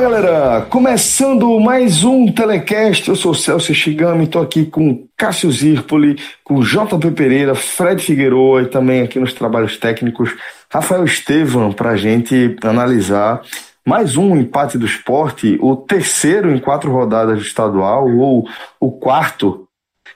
Galera! Começando mais um Telecast, eu sou Celso Shigami, estou aqui com Cássio Zirpoli, com JP Pereira, Fred Figueroa e também aqui nos trabalhos técnicos, Rafael Estevam, para a gente analisar mais um empate do esporte, o terceiro em quatro rodadas do estadual ou o quarto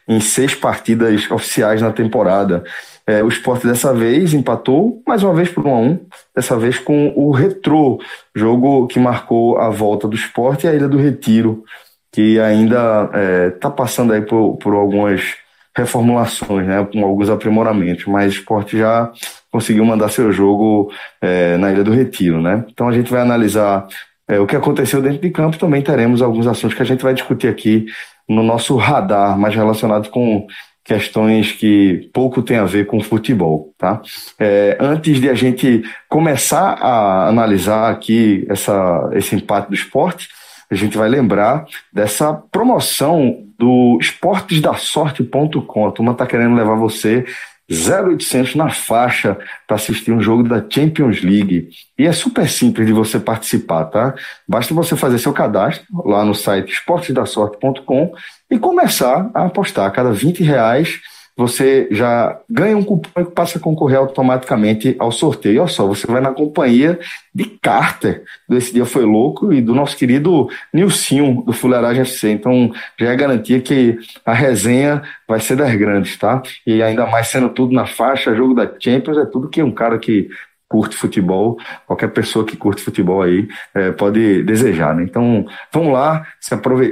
em seis partidas oficiais na temporada. É, o esporte dessa vez empatou mais uma vez por 1 a 1 dessa vez com o Retrô, jogo que marcou a volta do esporte e a Ilha do Retiro, que ainda está é, tá passando aí por, por algumas reformulações, né, com alguns aprimoramentos, mas o esporte já conseguiu mandar seu jogo é, na Ilha do Retiro. Né? Então a gente vai analisar é, o que aconteceu dentro de campo, também teremos alguns assuntos que a gente vai discutir aqui no nosso radar, mais relacionados com questões que pouco tem a ver com futebol, tá? É, antes de a gente começar a analisar aqui essa, esse empate do esporte, a gente vai lembrar dessa promoção do esportesdasorte.com. A turma está querendo levar você 0800 na faixa para assistir um jogo da Champions League. E é super simples de você participar, tá? Basta você fazer seu cadastro lá no site esportesdasorte.com e começar a apostar. A cada 20 reais você já ganha um cupom e passa a concorrer automaticamente ao sorteio. Olha só, você vai na companhia de Carter, desse dia foi louco, e do nosso querido Nilcinho, do Fuleiragem FC. Então, já é garantia que a resenha vai ser das grandes, tá? E ainda mais sendo tudo na faixa, jogo da Champions, é tudo que um cara que curte futebol, qualquer pessoa que curte futebol aí é, pode desejar. Né? Então, vamos lá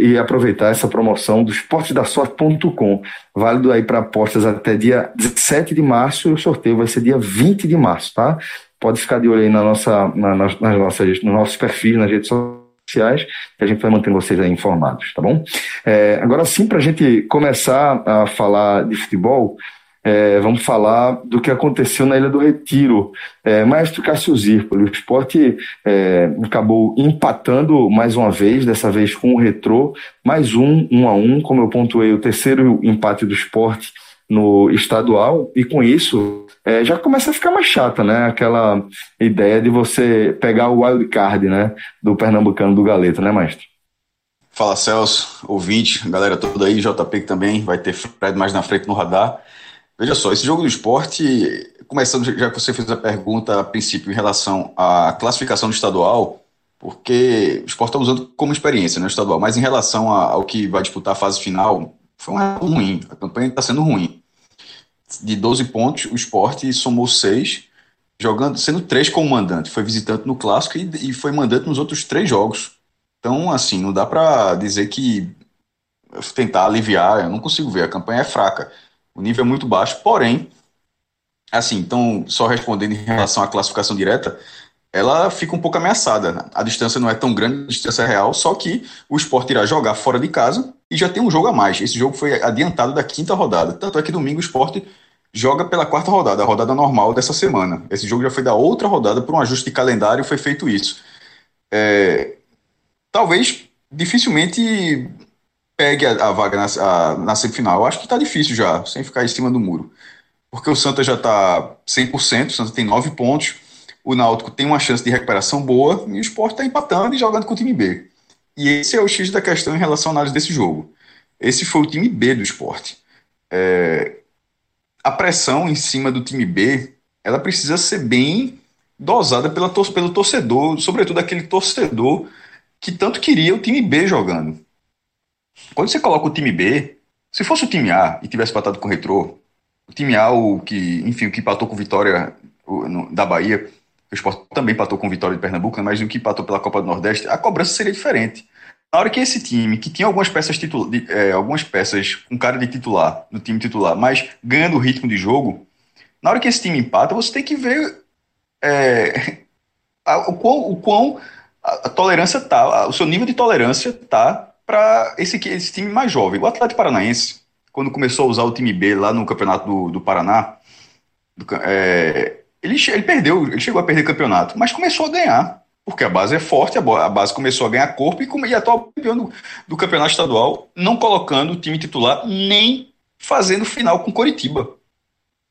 e aproveitar essa promoção do esportedassorte.com, válido aí para apostas até dia 17 de março e o sorteio vai ser dia 20 de março, tá? Pode ficar de olho aí na nossa, na, nas nossas, nos nossos perfis nas redes sociais, que a gente vai manter vocês aí informados, tá bom? É, agora sim, para a gente começar a falar de futebol, é, vamos falar do que aconteceu na Ilha do Retiro. É, Maestro Cássio Zirpoli, o esporte é, acabou empatando mais uma vez, dessa vez com o Retrô, mais um, um a um, como eu pontuei, o terceiro empate do esporte no estadual, e com isso é, já começa a ficar mais chata, né? Aquela ideia de você pegar o wild card, né? Do Pernambucano do Galeto, né, Maestro? Fala Celso, ouvinte, galera toda aí, JP também vai ter Fred mais na frente no radar. Veja só, esse jogo do esporte, começando já que você fez a pergunta a princípio em relação à classificação do estadual, porque o esporte está usando como experiência no né, estadual, mas em relação ao que vai disputar a fase final, foi um ruim, a campanha está sendo ruim. De 12 pontos, o esporte somou 6, jogando, sendo 3 como mandante. Foi visitante no clássico e, e foi mandante nos outros três jogos. Então, assim, não dá para dizer que tentar aliviar, eu não consigo ver, a campanha é fraca. O nível é muito baixo, porém, assim, então, só respondendo em relação à classificação direta, ela fica um pouco ameaçada. A distância não é tão grande, a distância é real, só que o esporte irá jogar fora de casa e já tem um jogo a mais. Esse jogo foi adiantado da quinta rodada. Tanto é que domingo o esporte joga pela quarta rodada, a rodada normal dessa semana. Esse jogo já foi da outra rodada, por um ajuste de calendário foi feito isso. É, talvez, dificilmente pegue a, a vaga na, a, na semifinal. Eu acho que está difícil já, sem ficar em cima do muro. Porque o Santa já está 100%, o Santa tem 9 pontos, o Náutico tem uma chance de recuperação boa e o Sport está empatando e jogando com o time B. E esse é o X da questão em relação à análise desse jogo. Esse foi o time B do esporte. É, a pressão em cima do time B ela precisa ser bem dosada pela, pelo torcedor, sobretudo aquele torcedor que tanto queria o time B jogando. Quando você coloca o time B, se fosse o time A e tivesse empatado com o Retrô, o time A, o que, enfim, o que empatou com vitória da Bahia, o Sport também empatou com vitória de Pernambuco, né, mas o que empatou pela Copa do Nordeste, a cobrança seria diferente. Na hora que esse time, que tinha algumas peças, titula, de, é, algumas peças com cara de titular, no time titular, mas ganhando o ritmo de jogo, na hora que esse time empata, você tem que ver é, a, o quão, o quão a, a, tolerância tá, o seu nível de tolerância tá para esse, esse time mais jovem. O Atlético Paranaense, quando começou a usar o time B lá no Campeonato do, do Paraná, do, é, ele, ele perdeu, ele chegou a perder campeonato, mas começou a ganhar. Porque a base é forte, a base começou a ganhar corpo e, e atual campeão do, do, campeonato estadual, não colocando o time titular, nem fazendo final com Coritiba.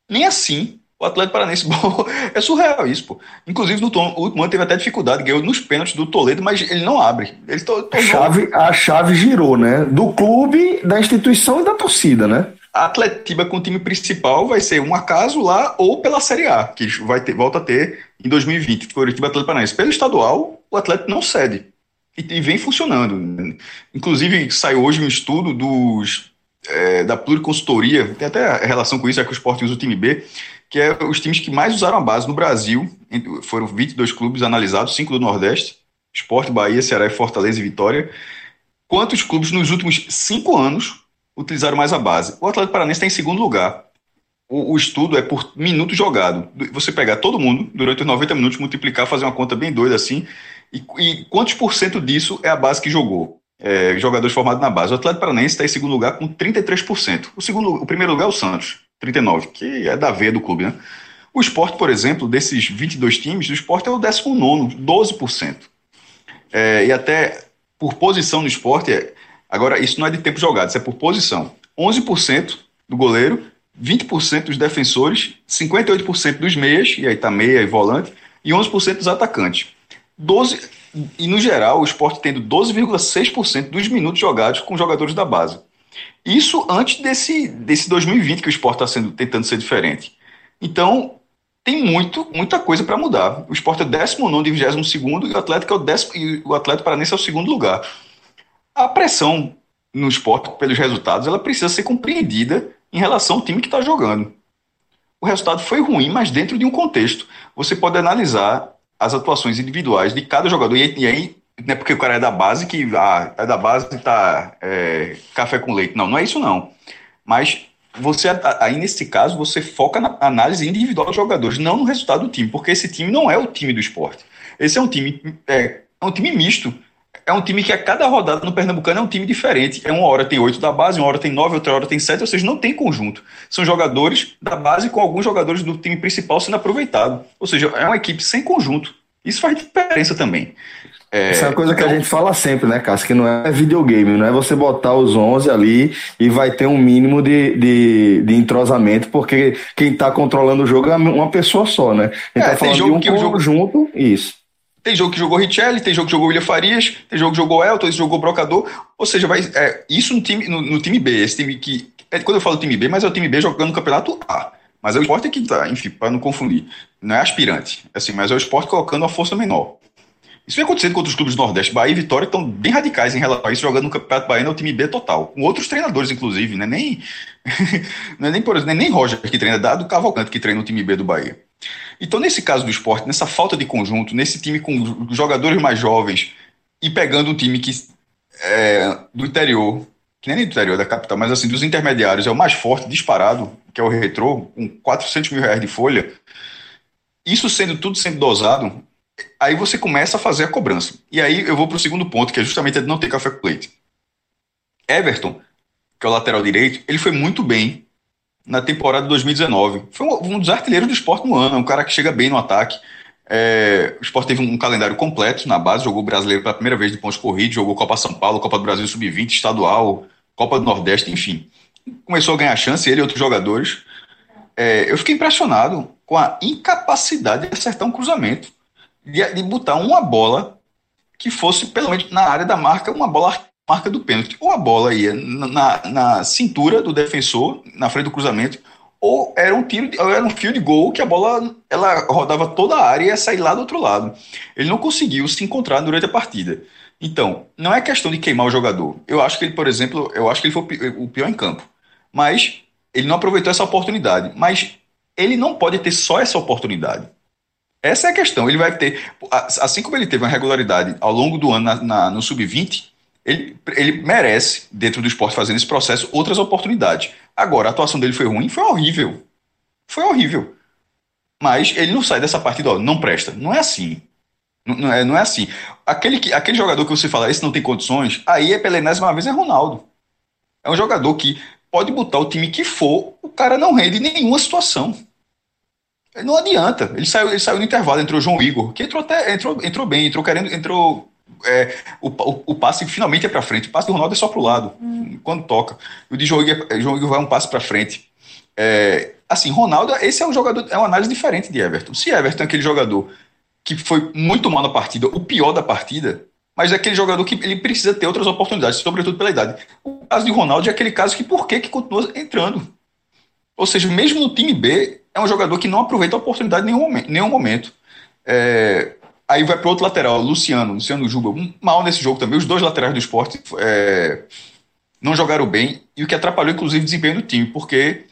Nem assim. O Atlético Paranense é surreal isso, pô. Inclusive, no tom, o último ano teve até dificuldade, ganhou nos pênaltis do Toledo, mas ele não abre. Ele to, to, a, chave, a chave girou, né? Do clube, da instituição e da torcida, né? A Atletiba com o time principal vai ser um acaso lá ou pela Série A, que vai ter, volta a ter em 2020, Curitiba Atlético Paranaense. Pelo estadual, o Atlético não cede. E, e vem funcionando. Inclusive, saiu hoje um estudo dos, é, da pluriconsultoria, tem até relação com isso, é que o esporte usa o time B, que é os times que mais usaram a base no Brasil. Foram 22 clubes analisados, 5 do Nordeste, Esporte, Bahia, Ceará, Fortaleza e Vitória. Quantos clubes nos últimos 5 anos utilizaram mais a base. O Atlético Paranaense está em segundo lugar. O, o, estudo é por minuto jogado. Você pegar todo mundo durante os 90 minutos, multiplicar, fazer uma conta bem doida assim, e, e quantos por cento disso é a base que jogou? É, jogadores formados na base. O Atlético Paranaense está em segundo lugar com 33%. O, segundo, o primeiro lugar é o Santos, 39%, que é da veia do clube, né? O esporte, por exemplo, desses 22 times, o esporte é o 19, 12%. É, e até por posição no esporte, é, Agora, isso não é de tempo jogado, isso é por posição. 11% do goleiro, 20% dos defensores, 58% dos meias, e aí tá meia e volante, e 11% dos atacantes. 12, e no geral, o esporte tendo 12,6% dos minutos jogados com jogadores da base. Isso antes desse, desse 2020 que o esporte está tentando ser diferente. Então, tem muito, muita coisa para mudar. O esporte é o 19 e 22 e o Atlético é o, décimo, e o Atlético Paranense é o segundo lugar a pressão no esporte pelos resultados ela precisa ser compreendida em relação ao time que está jogando. O resultado foi ruim, mas dentro de um contexto. Você pode analisar as atuações individuais de cada jogador. E, aí, não é porque o cara é da base que ah, é da base e tá é, café com leite. Não, não é isso não. Mas você aí nesse caso você foca na análise individual dos jogadores, não no resultado do time, porque esse time não é o time do esporte. Esse é um time é, é um time misto é um time que a cada rodada no Pernambucano é um time diferente. É uma hora tem oito da base, uma hora tem nove, outra hora tem sete, ou seja, não tem conjunto. São jogadores da base com alguns jogadores do time principal sendo aproveitado. Ou seja, é uma equipe sem conjunto. Isso faz diferença também. É, Essa é uma coisa então... que a gente fala sempre, né, Cássio? Que não é videogame, não é você botar os 11 ali e vai ter um mínimo de, de, de entrosamento, porque quem está controlando o jogo é uma pessoa só, né? A gente é, tá falando de um que jogo... isso. Tem jogo que jogou Richelli, tem jogo que jogou William Farias, tem jogo que jogou Elton, esse jogou Brocador. Ou seja, vai, é, isso no time, no, no, time B, esse time que. É, quando eu falo time B, mas é o time B jogando no campeonato A. Mas é o esporte que tá, enfim, para não confundir. Não é aspirante, assim, mas é o esporte colocando uma força menor. Isso vem acontecendo com outros clubes do Nordeste. Bahia e Vitória estão bem radicais em relação a isso, jogando no Campeonato Baiano é o time B total. Com outros treinadores, inclusive, né? Nem, não é nem, por exemplo, nem Roger que treina, é dado Cavalcante que treina o time B do Bahia. Então, nesse caso do esporte, nessa falta de conjunto, nesse time com jogadores mais jovens e pegando um time que é, do interior, que nem do interior da capital, mas assim, dos intermediários, é o mais forte, disparado, que é o Retrô, com 400 mil reais de folha, isso sendo tudo sendo dosado, aí você começa a fazer a cobrança. E aí eu vou para o segundo ponto, que é justamente a de não ter café com leite. Everton, que é o lateral direito, ele foi muito bem na temporada de 2019. Foi um, um dos artilheiros do esporte no ano, um cara que chega bem no ataque. É, o esporte teve um, um, calendário completo na base, jogou brasileiro pela primeira vez de pontos corridos, jogou Copa São Paulo, Copa do Brasil Sub-20, estadual, Copa do Nordeste, enfim. Começou a ganhar chance, ele e outros jogadores. É, eu fiquei impressionado com a incapacidade de acertar um cruzamento, de, de botar uma bola que fosse, pelo menos na área da marca, uma bola marca do pênalti. Ou a bola ia na, na cintura do defensor, na frente do cruzamento, ou era um tiro, ou era um fio de gol que a bola ela rodava toda a área e ia sair lá do outro lado. Ele não conseguiu se encontrar durante a partida. Então, não é questão de queimar o jogador. Eu acho que ele, por exemplo, eu acho que ele foi o pior em campo. Mas ele não aproveitou essa oportunidade, mas ele não pode ter só essa oportunidade. Essa é a questão. Ele vai ter, assim como ele teve uma regularidade ao longo do ano na, na, no sub-20, ele, ele merece, dentro do esporte, fazendo esse processo, outras oportunidades. Agora, a atuação dele foi ruim? Foi horrível. Foi horrível. Mas ele não sai dessa partida, ó, não presta. Não é assim. Não, não, é, não é assim. Aquele, que, aquele jogador que você fala, esse não tem condições, aí é pela enésima vez é Ronaldo. É um jogador que pode botar o time que for, o cara não rende em nenhuma situação. Não adianta. Ele saiu, ele saiu no intervalo, entrou o João Igor, que entrou até entrou, entrou bem, entrou querendo, entrou. É, o, o, o, passe finalmente é para frente. O passe do Ronaldo é só para o lado, hum. quando toca. O de João Igor, João Igor vai um passe para frente. É, assim, Ronaldo, esse é um jogador, é uma análise diferente de Everton. Se Everton é aquele jogador que foi muito mal na partida, o pior da partida, mas é aquele jogador que ele precisa ter outras oportunidades, sobretudo pela idade. O caso de Ronaldo é aquele caso que por que, que continua entrando? Ou seja, mesmo no time B, é um jogador que não aproveita a oportunidade em nenhum momento. Nenhum momento. É, aí vai para outro lateral, Luciano, Luciano Juba, mal nesse jogo também. Os dois laterais do esporte é, não jogaram bem, e o que atrapalhou, inclusive, o desempenho do time, porque,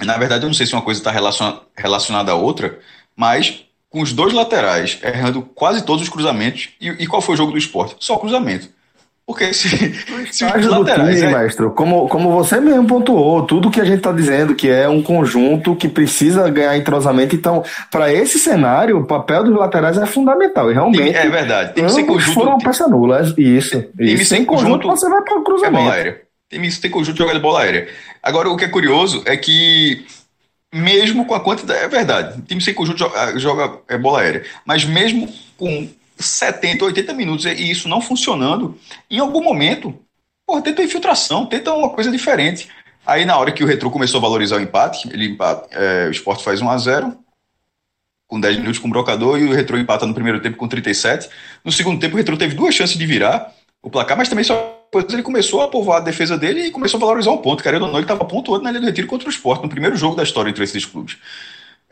na verdade, eu não sei se uma coisa está relaciona, relacionada à outra, mas com os dois laterais errando quase todos os cruzamentos. E, e qual foi o jogo do esporte? Só cruzamento. Porque se, se os laterais. Time, é... mestre, como, como você mesmo pontuou, tudo que a gente está dizendo que é um conjunto que precisa ganhar entrosamento. Então, para esse cenário, o papel dos laterais é fundamental. E realmente. é verdade. Tem que ser conjunto. Foram peça nula. Isso. isso. Sem conjunto, você vai para o cruzamento. É bola aérea. Tem, tem conjunto de jogar de bola aérea. Agora, o que é curioso é que mesmo com a quantidade. É verdade, o time sem conjunto joga, joga é bola aérea. Mas mesmo com 70, 80 minutos e isso não funcionando, em algum momento, porra, tenta infiltração, tenta uma coisa diferente. Aí na hora que o Retro começou a valorizar o empate, ele é, o Sport faz 1 a 0 com 10 minutos com o brocador e o Retro empata no primeiro tempo com 37. No segundo tempo o Retro teve duas chances de virar o placar, mas também só depois ele começou a povoar a defesa dele e começou a valorizar um ponto. Querendo ou não, ele estava pontuando na linha do retiro contra o esporte, no primeiro jogo da história entre esses clubes.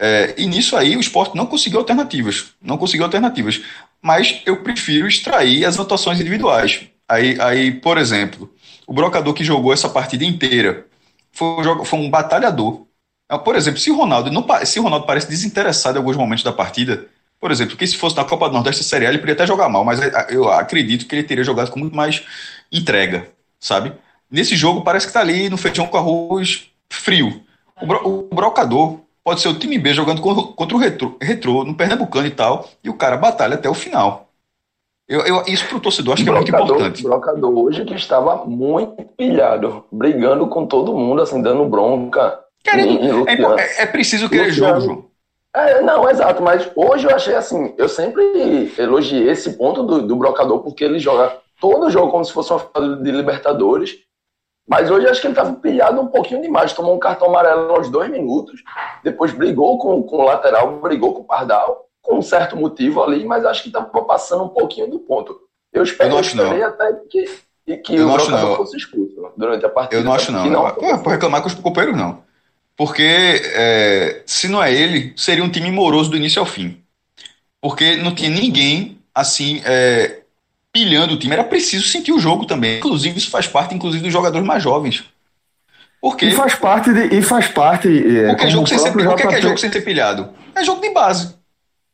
É, e nisso aí o esporte não conseguiu alternativas. Não conseguiu alternativas. Mas eu prefiro extrair as atuações individuais. Aí, aí por exemplo, o brocador que jogou essa partida inteira foi um, foi um batalhador. É, por exemplo, se o Ronaldo não se Ronaldo parece desinteressado em alguns momentos da partida, por exemplo, que se fosse na Copa do Nordeste Série A, ele poderia até jogar mal, mas eu acredito que ele teria jogado com muito mais entrega, sabe? Nesse jogo parece que tá ali no feijão com arroz frio. O, bro, o brocador pode ser o time B jogando contra o retro, retrô no Pernambucano e tal, e o cara batalha até o final. Eu, eu, isso pro torcedor acho que é muito importante. O brocador hoje que estava muito pilhado, brigando com todo mundo, assim, dando bronca. Querendo, é, é, é, preciso querer Luciano, jogo. É, não, exato, mas hoje eu achei assim, eu sempre elogiei esse ponto do, do brocador, porque ele joga todo o jogo como se fosse uma final de Libertadores. Mas hoje acho que ele estava pilhado um pouquinho demais. Tomou um cartão amarelo aos dois minutos. Depois brigou com, com o lateral, brigou com o Pardal, com um certo motivo ali, mas acho que estava passando um pouquinho do ponto. Eu espero eu não até que, que eu o não fosse expulso durante a partida. Eu não acho não. não Pô, reclamar com os companheiros, não. Porque é, se não é ele, seria um time moroso do início ao fim. Porque não tinha ninguém assim é, pilhando o time, era preciso sentir o jogo também. Inclusive, isso faz parte, inclusive, dos jogadores mais jovens. Porque, e faz parte de, e faz parte. É, porque jogo sem ser, o que é, que é jogo sem ser pilhado? É jogo de base.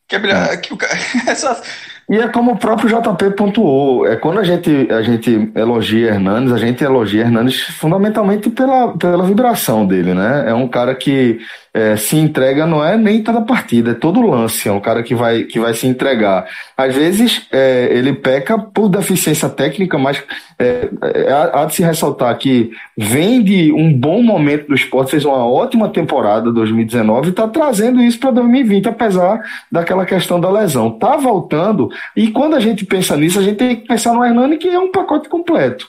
Que é, pilhado, é. Que o, essa, e é como o próprio JP pontuou, é quando a gente, a gente elogia Hernandes, a gente elogia Hernandes fundamentalmente pela, pela vibração dele, né? É um cara que é, se entrega não é nem toda partida, é todo lance, é um cara que vai, que vai se entregar. Às vezes é, ele peca por deficiência técnica, mas é, é, há de se ressaltar que vem de um bom momento do esporte, fez uma ótima temporada 2019 e está trazendo isso para 2020, apesar daquela questão da lesão. Tá voltando, e quando a gente pensa nisso, a gente tem que pensar no Hernani, que é um pacote completo.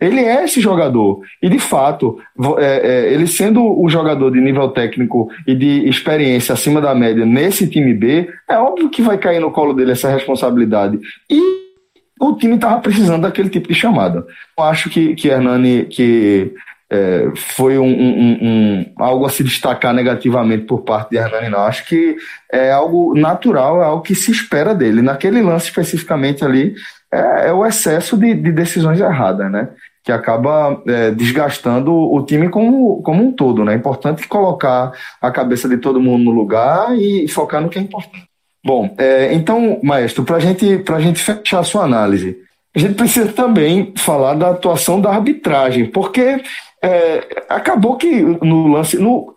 Ele é esse jogador. E, de fato, é, é, ele sendo o jogador de nível técnico e de experiência acima da média nesse time B, é óbvio que vai cair no colo dele essa responsabilidade. E o time estava precisando daquele tipo de chamada. Eu acho que, que Hernani, que é, foi um, um, um, algo a se destacar negativamente por parte de Hernani, não. Acho que é algo natural, é algo que se espera dele. Naquele lance especificamente ali, é, é o excesso de, de decisões erradas, né? Que acaba é, desgastando o time como, como um todo, né? É importante colocar a cabeça de todo mundo no lugar e focar no que é importante. Bom, é, então, maestro, para gente, a gente fechar a sua análise, a gente precisa também falar da atuação da arbitragem, porque é, acabou que no lance, no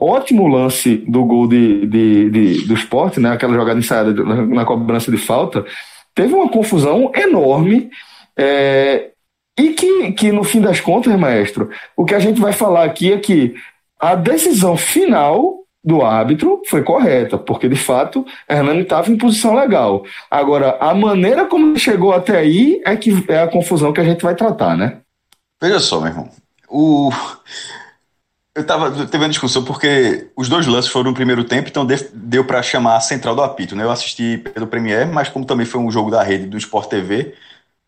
ótimo lance do gol de, de, de, do esporte, né, aquela jogada ensaiada na cobrança de falta, teve uma confusão enorme. É, e que, que, no fim das contas, maestro, o que a gente vai falar aqui é que a decisão final do árbitro foi correta, porque de fato Hernani estava em posição legal. Agora, a maneira como chegou até aí é que é a confusão que a gente vai tratar, né? Veja só, meu irmão. O... Eu estava teve discussão porque os dois lances foram no primeiro tempo, então deu para chamar a central do apito. Né? Eu assisti pelo Premier, mas como também foi um jogo da rede do Sport TV,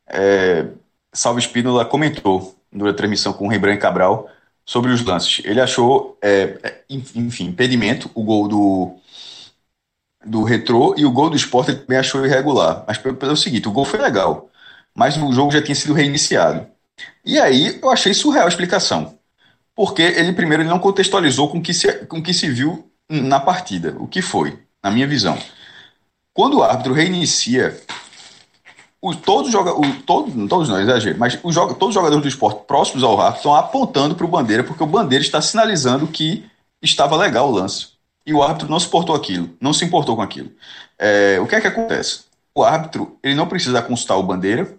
é... Salve Espínola comentou durante a transmissão com o Rembrandt Cabral sobre os lances. Ele achou, é, é enfim, impedimento, o gol do, do Retrô e o gol do Sport ele também achou irregular. Mas pelo, seguinte, o gol foi legal, mas o jogo já tinha sido reiniciado. E aí eu achei surreal a explicação. Porque ele primeiro ele não contextualizou com que se, com que se viu na partida. O que foi, na minha visão. Quando o árbitro reinicia os, todos, joga, o, todo, todos não, exagero, mas os, todos os jogadores do esporte próximos ao árbitro estão apontando para o Bandeira, porque o Bandeira está sinalizando que estava legal o lance. E o árbitro não suportou aquilo, não se importou com aquilo. É, o que é que acontece? O árbitro ele não precisa consultar o Bandeira,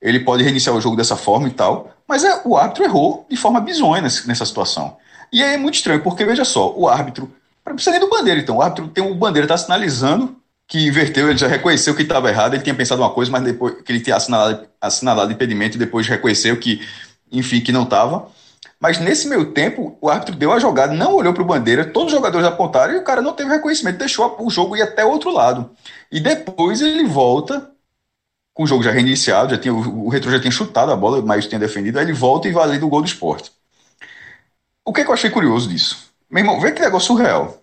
ele pode reiniciar o jogo dessa forma e tal, mas é, o árbitro errou de forma bizonha nessa, nessa situação. E aí é muito estranho, porque veja só, o árbitro, não precisa nem do Bandeira, então, o árbitro tem o Bandeira está sinalizando que inverteu, ele já reconheceu que estava errado, ele tinha pensado uma coisa, mas depois que ele tinha assinalado, assinalado impedimento depois reconheceu que, enfim, que não estava. Mas nesse meio tempo, o árbitro deu a jogada, não olhou para o bandeira, todos os jogadores apontaram e o cara não teve reconhecimento, deixou o jogo ir até o outro lado. E depois ele volta, com o jogo já reiniciado, já tinha, o, o Retro já tinha chutado a bola, mas tinha defendido, aí ele volta e valida o gol do esporte. O que, é que eu achei curioso disso? Meu irmão, vê que negócio surreal.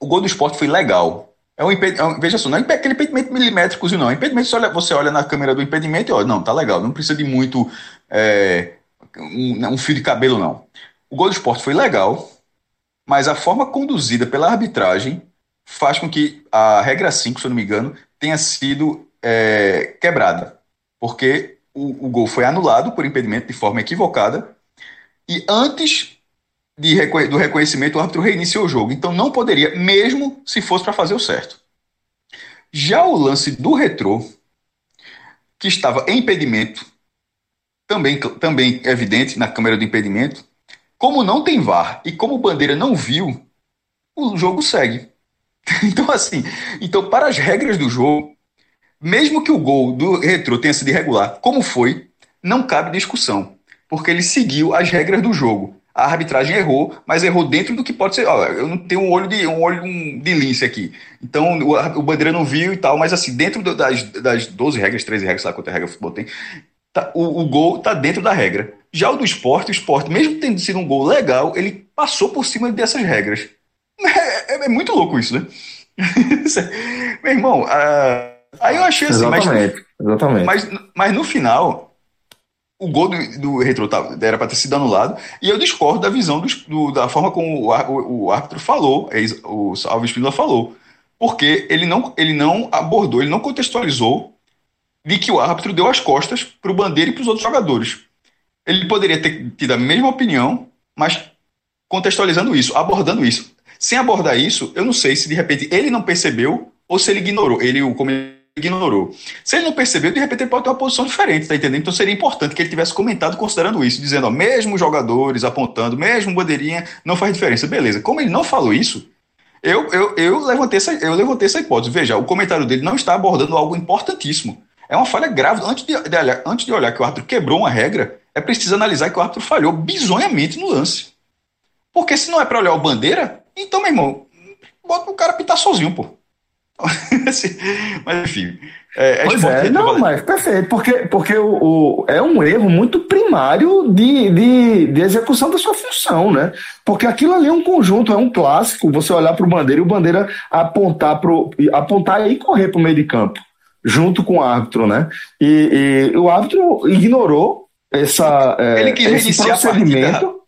O gol do esporte foi legal, é um impedimento, é veja só, não é aquele impedimento milimétrico, não. É impedimento, você olha, você olha na câmera do impedimento e olha, não, tá legal, não precisa de muito é, um, um, fio de cabelo, não. O gol do esporte foi legal, mas a forma conduzida pela arbitragem faz com que a regra 5, se eu não me engano, tenha sido é, quebrada. Porque o, o gol foi anulado por impedimento de forma equivocada e antes de, do reconhecimento, o árbitro reiniciou o jogo. Então não poderia, mesmo se fosse para fazer o certo. Já o lance do retrô, que estava em impedimento, também, também evidente na câmera do impedimento, como não tem VAR e como o Bandeira não viu, o jogo segue. Então, assim, então para as regras do jogo, mesmo que o gol do retrô tenha sido irregular, como foi, não cabe discussão, porque ele seguiu as regras do jogo a arbitragem errou, mas errou dentro do que pode ser. Ó, eu não tenho um olho de um olho de lince aqui. Então o, o Bandeira não viu e tal, mas assim, dentro das, das 12 regras, 13 regras, sabe quanta regra o futebol tem, tá, o, o, gol tá dentro da regra. Já o do esporte, o esporte, mesmo tendo sido um gol legal, ele passou por cima dessas regras. É, é, é muito louco isso, né? Meu irmão, uh, aí eu achei assim, exatamente, mas, exatamente. Mas, mas no final, o gol do, do Retro tá, era para ter sido anulado, e eu discordo da visão do, do, da forma como o, o, o árbitro falou, é o Salve Espínola falou, porque ele não, ele não abordou, ele não contextualizou de que o árbitro deu as costas para o Bandeira e para os outros jogadores. Ele poderia ter tido a mesma opinião, mas contextualizando isso, abordando isso. Sem abordar isso, eu não sei se de repente ele não percebeu ou se ele ignorou, ele, o ignorou. Se ele não percebeu, de repente ele pode ter uma posição diferente, tá entendendo? Então seria importante que ele tivesse comentado considerando isso, dizendo, ó, mesmo jogadores apontando, mesmo bandeirinha, não faz diferença. Beleza. Como ele não falou isso, eu, eu, eu, levantei essa, eu levantei essa hipótese. Veja, o comentário dele não está abordando algo importantíssimo. É uma falha grave. Antes de, de, olhar, antes de olhar que o árbitro quebrou uma regra, é preciso analisar que o árbitro falhou bizonhamente no lance. Porque se não é para olhar o bandeira, então, meu irmão, bota o cara pitar sozinho, pô. mas enfim. É, é pois é, não, mas perfeito, porque, porque o, o, é um erro muito primário de, de, de, execução da sua função, né? Porque aquilo ali é um conjunto, é um clássico, você olhar para o bandeira e o bandeira apontar, pro, apontar e correr para o meio de campo, junto com o árbitro, né? E, e o árbitro ignorou essa, é, esse procedimento.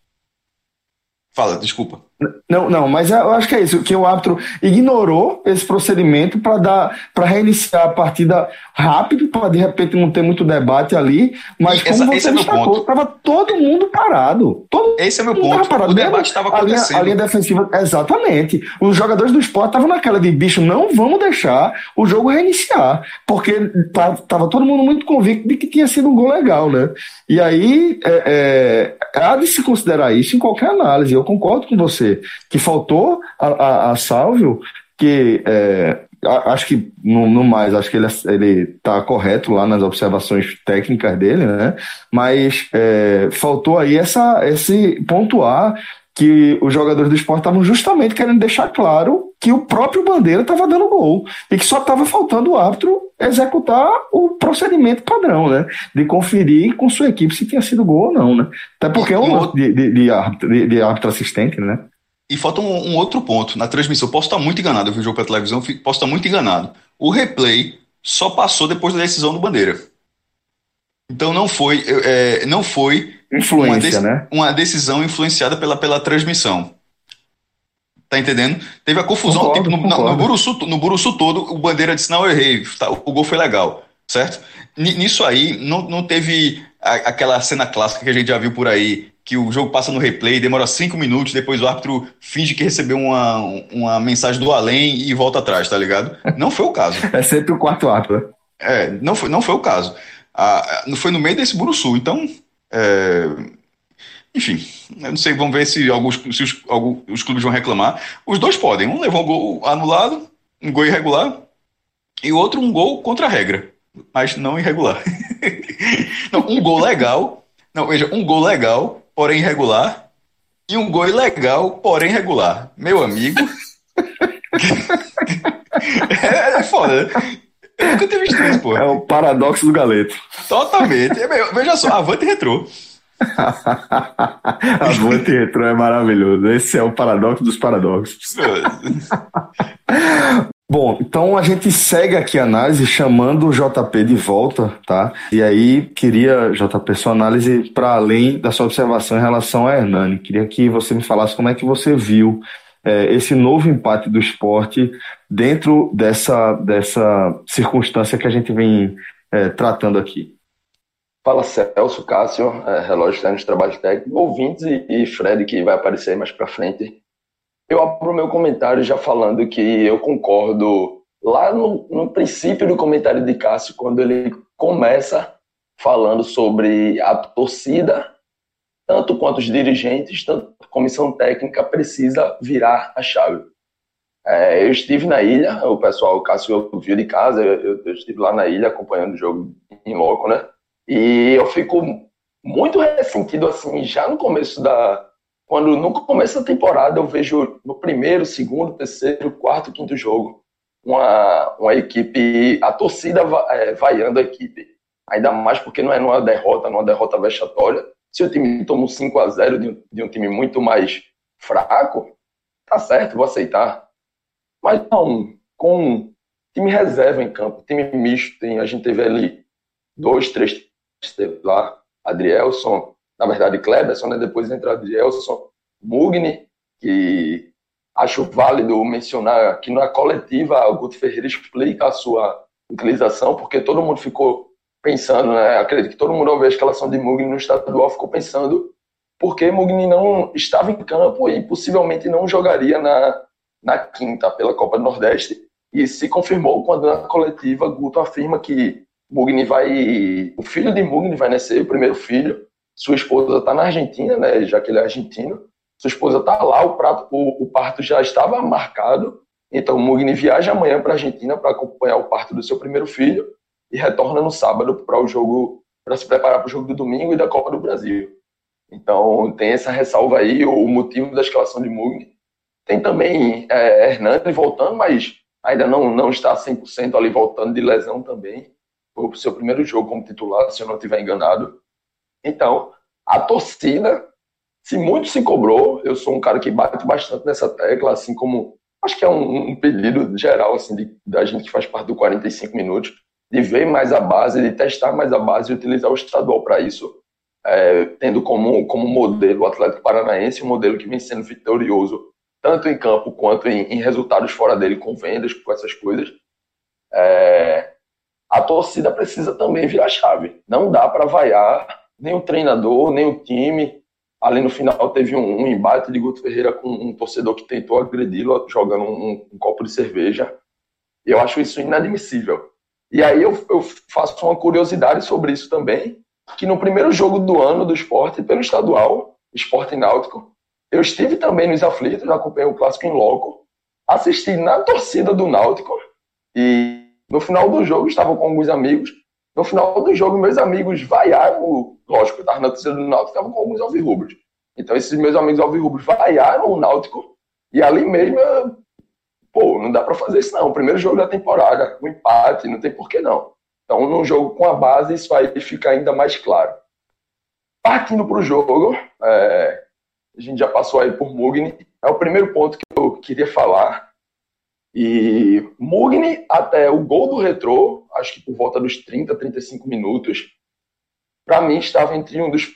Fala, desculpa. Não, não, mas eu acho que é isso, que o árbitro ignorou esse procedimento para dar para reiniciar a partida rápido, para de repente não ter muito debate ali, mas como essa, você é destacou, estava todo mundo parado. Todo esse é meu ponto. Parado. O debate estava acontecendo. A linha, a linha defensiva, exatamente. Os jogadores do esporte estavam naquela de bicho, não vamos deixar o jogo reiniciar, porque estava todo mundo muito convicto de que tinha sido um gol legal, né? E aí é, é, há de se considerar isso em qualquer análise. Eu concordo com você que faltou a, a, a Salvio, que é, acho que no, no, mais, acho que ele ele está correto lá nas observações técnicas dele, né? Mas é, faltou aí essa esse pontuar que os jogadores do esporte estavam justamente querendo deixar claro que o próprio Bandeira estava dando gol e que só estava faltando o árbitro executar o procedimento padrão, né? De conferir com sua equipe se tinha sido gol ou não, né? Até porque é um de, de, de, árbitro, de, de árbitro assistente, né? E falta um, um, outro ponto na transmissão. Posso estar muito enganado, eu vi o jogo pela televisão, posso estar muito enganado. O replay só passou depois da decisão do Bandeira. Então não foi, é, não foi Influência, uma, né? uma decisão influenciada pela, pela transmissão. Tá entendendo? Teve a confusão concordo, tipo, no, no, Buruçu, no Buruçu todo, o Bandeira disse: Não, eu errei, tá, o gol foi legal, certo? Nisso aí, não, não teve a, aquela cena clássica que a gente já viu por aí, que o jogo passa no replay, demora cinco minutos, depois o árbitro finge que recebeu uma, uma mensagem do além e volta atrás, tá ligado? Não foi o caso. é sempre o quarto árbitro. É, não foi, não foi o caso. Ah, foi no meio desse Buruçu, então. É, enfim, eu não sei, vamos ver se, alguns, se os, alguns, os clubes vão reclamar. Os dois podem. Um levou um gol anulado, um gol irregular, e o outro um gol contra a regra, mas não irregular. não, um gol legal. Não, veja, um gol legal porém irregular, e um gol ilegal, porém regular. Meu amigo. é, é foda, né? Eu nunca tinha visto isso, pô. É o paradoxo do galeto. Totalmente. É, veja só, avante e retrô. avante e retrô é maravilhoso. Esse é o paradoxo dos paradoxos. Bom, então a gente segue aqui a análise chamando o JP de volta, tá? E aí queria, JP, sua análise para além da sua observação em relação a Hernani. Queria que você me falasse como é que você viu é, esse novo empate do esporte dentro dessa, dessa circunstância que a gente vem é, tratando aqui. Fala Celso, Cássio, é, relógio está nos trabalhos técnicos, ouvintes e, e Fred que vai aparecer mais para frente. Eu abro meu comentário já falando que eu concordo lá no, no princípio do comentário de Cássio, quando ele começa falando sobre a torcida, tanto quanto os dirigentes, tanto a comissão técnica precisa virar a chave. É, eu estive na ilha, o pessoal, o Cássio viu de casa, eu, eu, estive lá na ilha acompanhando o jogo em loco, né? E eu fico muito ressentido, assim, já no começo da, quando no começo da temporada eu vejo no primeiro, segundo, terceiro, quarto, quinto jogo uma, uma equipe, a torcida é, vaiando a equipe. Ainda mais porque não é numa derrota, numa derrota vexatória. Se o time toma um 5 a 0 de um, de um time muito mais fraco, tá certo, vou aceitar. Mas não, com time reserva em campo, time misto, tem, a gente teve ali dois, três, lá, Adrielson, na verdade, Kleberson, né? depois entra Adrielson, Mugni, que acho válido mencionar que na coletiva o Guto Ferreira explica a sua utilização, porque todo mundo ficou pensando, né? acredito que todo mundo ao ver a escalação de Mugni no estadual ficou pensando por que Mugni não estava em campo e possivelmente não jogaria na, na quinta pela Copa do Nordeste. E se confirmou quando na coletiva Guto afirma que Mugni vai. O filho de Mugni vai nascer, o primeiro filho, sua esposa está na Argentina, né, já que ele é argentino. Sua esposa está lá, o, prato, o, o, parto já estava marcado. Então, Mugni viaja amanhã para a Argentina para acompanhar o parto do seu primeiro filho e retorna no sábado para o jogo, para se preparar para o jogo do domingo e da Copa do Brasil. Então, tem essa ressalva aí, o motivo da escalação de Mugni. Tem também é, Hernandes voltando, mas ainda não, não está 100% ali voltando de lesão também. Foi o seu primeiro jogo como titular, se eu não estiver enganado. Então, a torcida, se muito se cobrou, eu sou um cara que bate bastante nessa tecla, assim como acho que é um, um pedido geral assim de, da gente que faz parte do 45 minutos, de ver mais a base, de testar mais a base e utilizar o estadual para isso. é, tendo como, como modelo o Atlético Paranaense, um modelo que vem sendo vitorioso tanto em campo quanto em, em resultados fora dele, com vendas, com essas coisas. É, a torcida precisa também virar chave. Não dá para vaiar nem o treinador, nem o time. Ali no final teve um, um embate de Guto Ferreira com um torcedor que tentou agredi-lo jogando um, um, copo de cerveja. Eu acho isso inadmissível. E aí eu, eu faço uma curiosidade sobre isso também, que no primeiro jogo do ano do esporte, pelo estadual, esporte náutico, eu estive também nos aflitos, acompanhei o clássico em loco, assisti na torcida do Náutico e no final do jogo estava com alguns amigos. No final do jogo, meus amigos vaiaram, lógico, eu estava na torcida do Náutico, estava com alguns alvirrubros. Então esses meus amigos alvirrubros vaiaram o Náutico e ali mesmo, pô, não dá para fazer isso não. Primeiro jogo da temporada, um empate, não tem por que não. Então, num jogo com a base, isso vai ficar ainda mais claro. Partindo para o jogo, é, a gente já passou aí por Mugni, é o primeiro ponto que eu queria falar. E Mugni, até o gol do retrô, acho que por volta dos 30, 35 minutos, para mim estava entre um dos.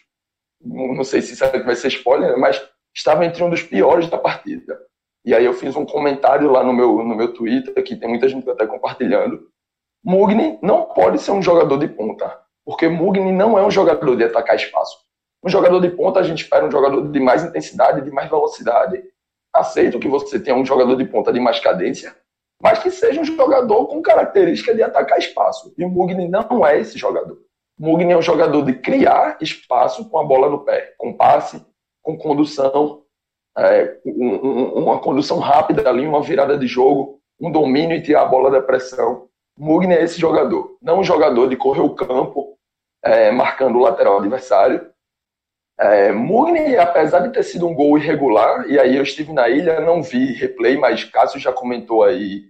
Não sei se isso vai ser spoiler, mas estava entre um dos piores da partida. E aí eu fiz um comentário lá no meu, no meu Twitter, que tem muita gente até compartilhando. Mugni não pode ser um jogador de ponta, porque Mugni não é um jogador de atacar espaço. Um jogador de ponta, a gente espera um jogador de mais intensidade, de mais velocidade. Aceito que você tenha um jogador de ponta de mais cadência, mas que seja um jogador com característica de atacar espaço. E o Mugni não é esse jogador. O Mugni é um jogador de criar espaço com a bola no pé, com passe, com condução, é, um, um, uma condução rápida ali, uma virada de jogo, um domínio e tirar a bola da pressão. O Mugni é esse jogador, não um jogador de correr o campo é, marcando o lateral adversário, é, Mugni, apesar de ter sido um gol irregular, e aí eu estive na ilha, não vi replay, mas Cássio já comentou aí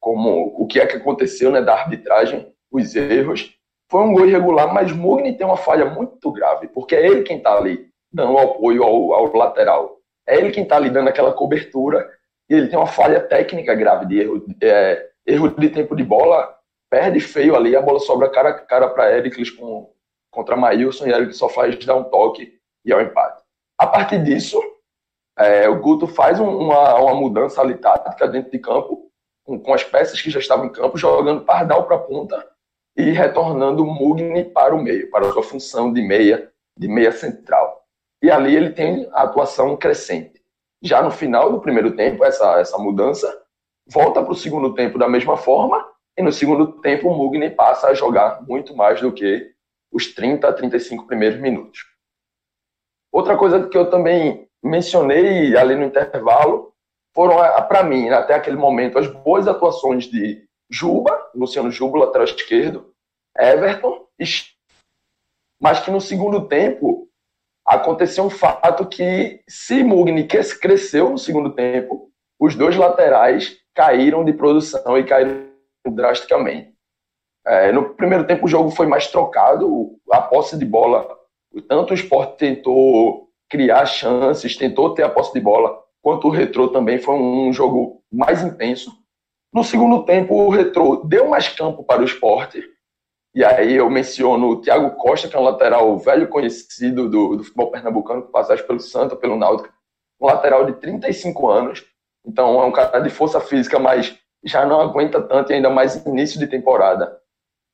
como o que é que aconteceu né, da arbitragem, os erros. Foi um gol irregular, mas Mugni tem uma falha muito grave, porque é ele quem está ali dando apoio ao, ao, lateral. É ele quem está ali dando aquela cobertura, e ele tem uma falha técnica grave de erro, é, erro de tempo de bola, perde feio ali, a bola sobra cara a cara para Ericles com, contra Maílson, e Ericles só faz dar um toque e ao empate. A partir disso, é, o Guto faz um, uma, uma mudança ali tática dentro de campo, com, com, as peças que já estavam em campo, jogando Pardal para a ponta e retornando Mugni para o meio, para a sua função de meia, de meia central. E ali ele tem a atuação crescente. Já no final do primeiro tempo, essa, essa mudança volta para o segundo tempo da mesma forma, e no segundo tempo o Mugni passa a jogar muito mais do que os 30 a 35 primeiros minutos. Outra coisa que eu também mencionei ali no intervalo foram, para mim, até aquele momento, as boas atuações de Juba, Luciano Juba, lateral esquerdo, Everton, mas que no segundo tempo aconteceu um fato que, se Mugni cresceu no segundo tempo, os dois laterais caíram de produção e caíram drasticamente. É, no primeiro tempo o jogo foi mais trocado, a posse de bola tanto o esporte tentou criar chances, tentou ter a posse de bola, quanto o Retrô também foi um jogo mais intenso. No segundo tempo, o Retrô deu mais campo para o esporte. E aí eu menciono o Thiago Costa, que é um lateral velho conhecido do, do futebol pernambucano, que passagem pelo Santa, pelo Náutico. Um lateral de 35 anos. Então é um cara de força física, mas já não aguenta tanto, e ainda mais início de temporada.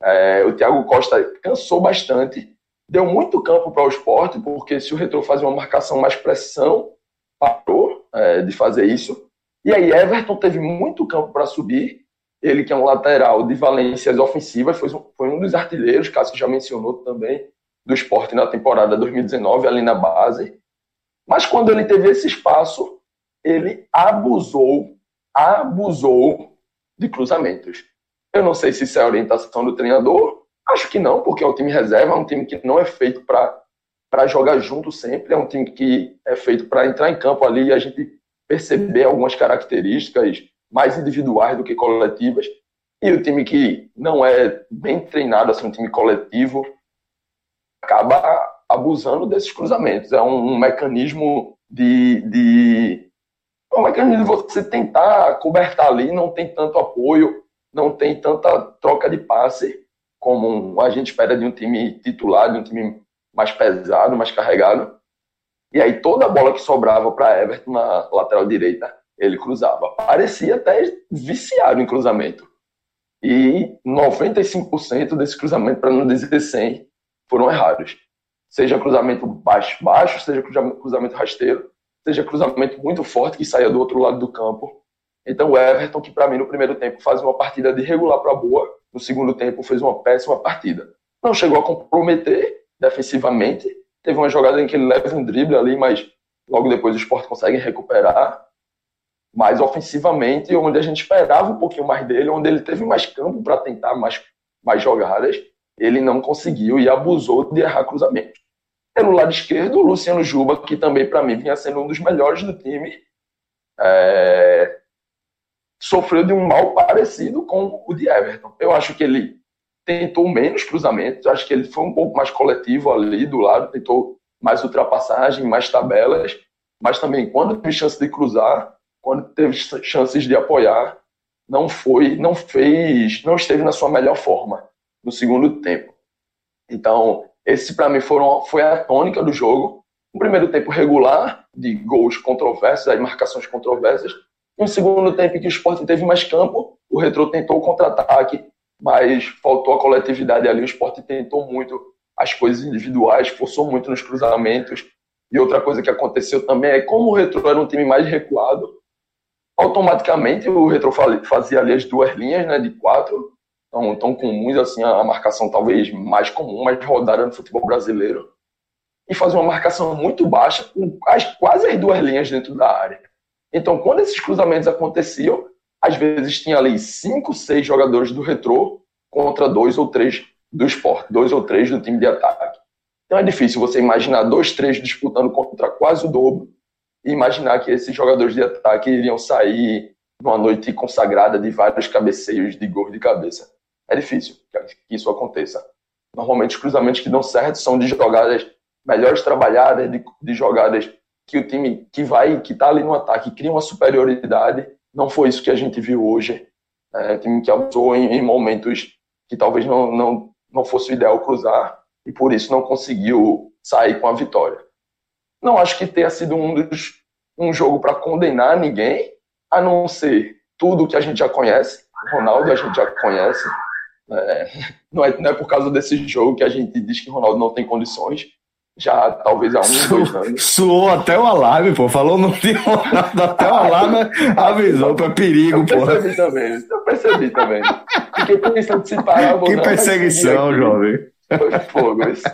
É, o Thiago Costa cansou bastante deu muito campo para o esporte, porque se o Retro fazia uma marcação mais pressão, parou é, de fazer isso. E aí Everton teve muito campo para subir, ele que é um lateral de valências ofensivas, foi, foi um dos artilheiros, Cássio já mencionou também, do esporte na temporada 2019, ali na base. Mas quando ele teve esse espaço, ele abusou, abusou de cruzamentos. Eu não sei se isso é a orientação do treinador, Acho que não, porque é um time reserva, é um time que não é feito para jogar junto sempre, é um time que é feito para entrar em campo ali e a gente perceber algumas características mais individuais do que coletivas. E o time que não é bem treinado, assim, um time coletivo, acaba abusando desses cruzamentos. É um, um mecanismo de, de. É um mecanismo de você tentar cobertar ali, não tem tanto apoio, não tem tanta troca de passe como a gente espera de um time titular, de um time mais pesado, mais carregado. E aí toda a bola que sobrava para Everton na lateral direita, ele cruzava. Parecia até viciado em cruzamento. E 95% desse cruzamento, para não dizer 100, foram errados. Seja cruzamento baixo, baixo, seja cruzamento rasteiro, seja cruzamento muito forte que saia do outro lado do campo. Então o Everton, que para mim no primeiro tempo faz uma partida de regular para boa, no segundo tempo fez uma péssima partida. Não chegou a comprometer defensivamente. Teve uma jogada em que ele leva um drible ali, mas logo depois o Sport consegue recuperar. Mas ofensivamente, onde a gente esperava um pouquinho mais dele, onde ele teve mais campo para tentar mais, mais jogadas, ele não conseguiu e abusou de errar cruzamentos. Pelo lado esquerdo, o Luciano Juba, que também para mim vinha sendo um dos melhores do time, é... sofreu de um mal parecido com o de Everton. Eu acho que ele tentou menos cruzamentos, acho que ele foi um pouco mais coletivo ali do lado, tentou mais ultrapassagem, mais tabelas, mas também quando teve chance de cruzar, quando teve chances de apoiar, não foi, não fez, não esteve na sua melhor forma no segundo tempo. Então, esse para mim foram, foi a tônica do jogo. Um primeiro tempo regular, de gols controversos, de marcações controversas. E um segundo tempo em que o Sport teve mais campo, o Retro tentou o contra-ataque, mas faltou a coletividade ali. O Sport tentou muito as coisas individuais, forçou muito nos cruzamentos. E outra coisa que aconteceu também é como o Retro era um time mais recuado, automaticamente o Retro fazia ali as duas linhas né, de quatro, tão, tão comuns, assim, a marcação talvez mais comum, mais rodada no futebol brasileiro, e fazer uma marcação muito baixa, com as, quase as duas linhas dentro da área. Então, quando esses cruzamentos aconteciam, às vezes tinha ali cinco, seis jogadores do retrô contra dois ou três do esporte, dois ou três do time de ataque. Então é difícil você imaginar dois, três disputando contra quase o dobro e imaginar que esses jogadores de ataque iriam sair numa noite consagrada de vários cabeceios de gol de cabeça é difícil que isso aconteça. Normalmente os cruzamentos que dão certo são de jogadas melhores trabalhadas, de, de jogadas que o time que vai, que está ali no ataque, cria uma superioridade. Não foi isso que a gente viu hoje. É, time que abusou em, em, momentos que talvez não, não, não fosse o ideal cruzar e por isso não conseguiu sair com a vitória. Não acho que tenha sido um, dos, um jogo para condenar ninguém, a não ser tudo que a gente já conhece. Ronaldo a gente já conhece, é, não, é, não é por causa desse jogo que a gente diz que o Ronaldo não tem condições. Já talvez há um, Su, dois anos. Suou até o alarme, pô. Falou não tem Ronaldo, até o alarme avisou para perigo, pô. Eu percebi também, eu percebi também. Fiquei pensando se parar. Que não, perseguição, jovem. Foi fogo isso.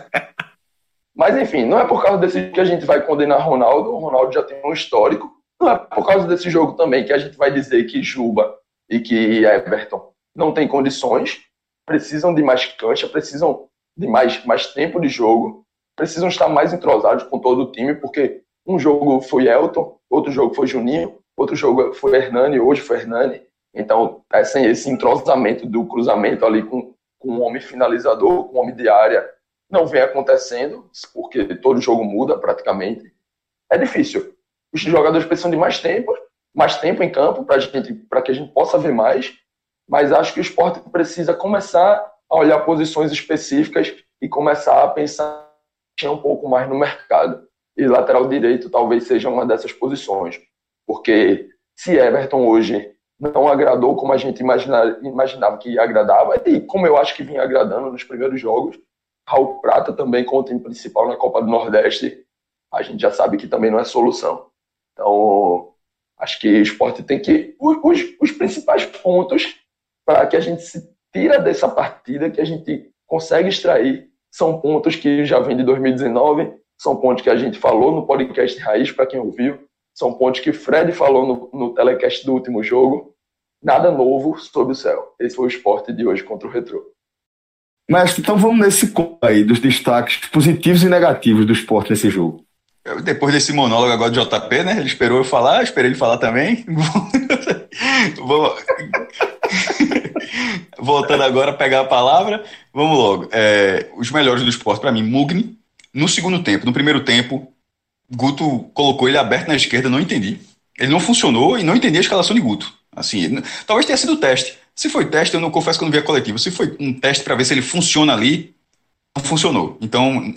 Mas enfim, não é por causa desse que a gente vai condenar Ronaldo. O Ronaldo já tem um histórico. Não é por causa desse jogo também que a gente vai dizer que Juba e que Everton não tem condições precisam de mais cancha, precisam de mais, mais tempo de jogo, precisam estar mais entrosados com todo o time, porque um jogo foi Elton, outro jogo foi Juninho, outro jogo foi Hernani, hoje foi Hernani. Então, esse, esse entrosamento do cruzamento ali com, com um homem finalizador, com um homem de área, não vem acontecendo, porque todo jogo muda praticamente. É difícil. Os jogadores precisam de mais tempo, mais tempo em campo para que a gente possa ver mais mas acho que o esporte precisa começar a olhar posições específicas e começar a pensar um pouco mais no mercado. E lateral direito talvez seja uma dessas posições, porque se Everton hoje não agradou como a gente imaginava, imaginava que agradava, e como eu acho que vinha agradando nos primeiros jogos, Raul Prata também com o time principal na Copa do Nordeste, a gente já sabe que também não é solução. Então, acho que o esporte tem que. Os, os principais pontos para que a gente se tira dessa partida, que a gente consegue extrair. São pontos que já vem de 2019, são pontos que a gente falou no podcast Raiz, para quem ouviu, são pontos que Fred falou no, no telecast do último jogo. Nada novo sob o céu. Esse foi o esporte de hoje contra o Retro. Mestre, então vamos nesse aí dos destaques positivos e negativos do esporte nesse jogo. Depois desse monólogo agora de JP, né? Ele esperou eu falar, esperei ele falar também. Vou... Voltando agora a pegar a palavra, vamos logo. É, os melhores do esporte, para mim, Mugni. No segundo tempo, no primeiro tempo, Guto colocou ele aberto na esquerda, não entendi. Ele não funcionou e não entendi a escalação de Guto. Assim, talvez tenha sido teste. Se foi teste, eu não confesso que eu não vi a coletiva. Se foi um teste para ver se ele funciona ali, não funcionou. Então,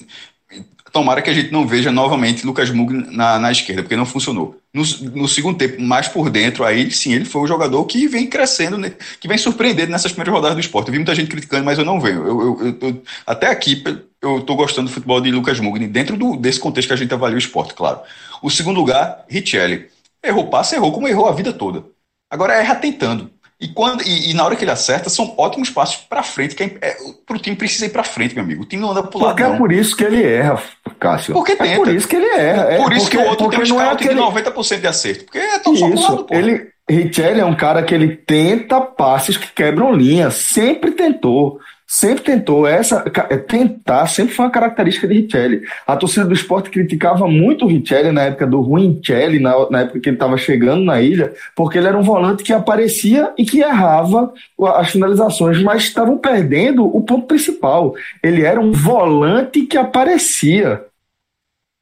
tomara que a gente não veja novamente Lucas Mugni na, na esquerda, porque não funcionou. No, no, segundo tempo, mais por dentro, aí sim, ele foi um jogador que vem crescendo, né, que vem surpreendendo nessas primeiras rodadas do esporte. Eu vi muita gente criticando, mas eu não venho. Eu, eu, eu, até aqui, eu estou gostando do futebol de Lucas Mugni, dentro do, desse contexto que a gente avalia o esporte, claro. O segundo lugar, Richelli. Errou passe, errou como errou a vida toda. Agora erra tentando. E, quando, e, e, na hora que ele acerta, são ótimos passos para frente, que é, é, pro time precisa ir para frente, meu amigo. O time não anda pro lado. Porque é por isso que ele erra, Cássio. Porque é tenta. por isso que ele erra. É por isso porque, que o outro tem um não é aquele... de 90% de acerto. Porque é tão só pro lado, pô. Ele, Richelli é um cara que ele tenta passes que quebram linha. Sempre tentou. Sempre tentou. Essa, é, tentar sempre foi uma característica de Richelli. A torcida do esporte criticava muito o Richelli na época do Ruinchelli, na, na época que ele estava chegando na ilha, porque ele era um volante que aparecia e que errava as finalizações, mas estavam perdendo o ponto principal. Ele era um volante que aparecia.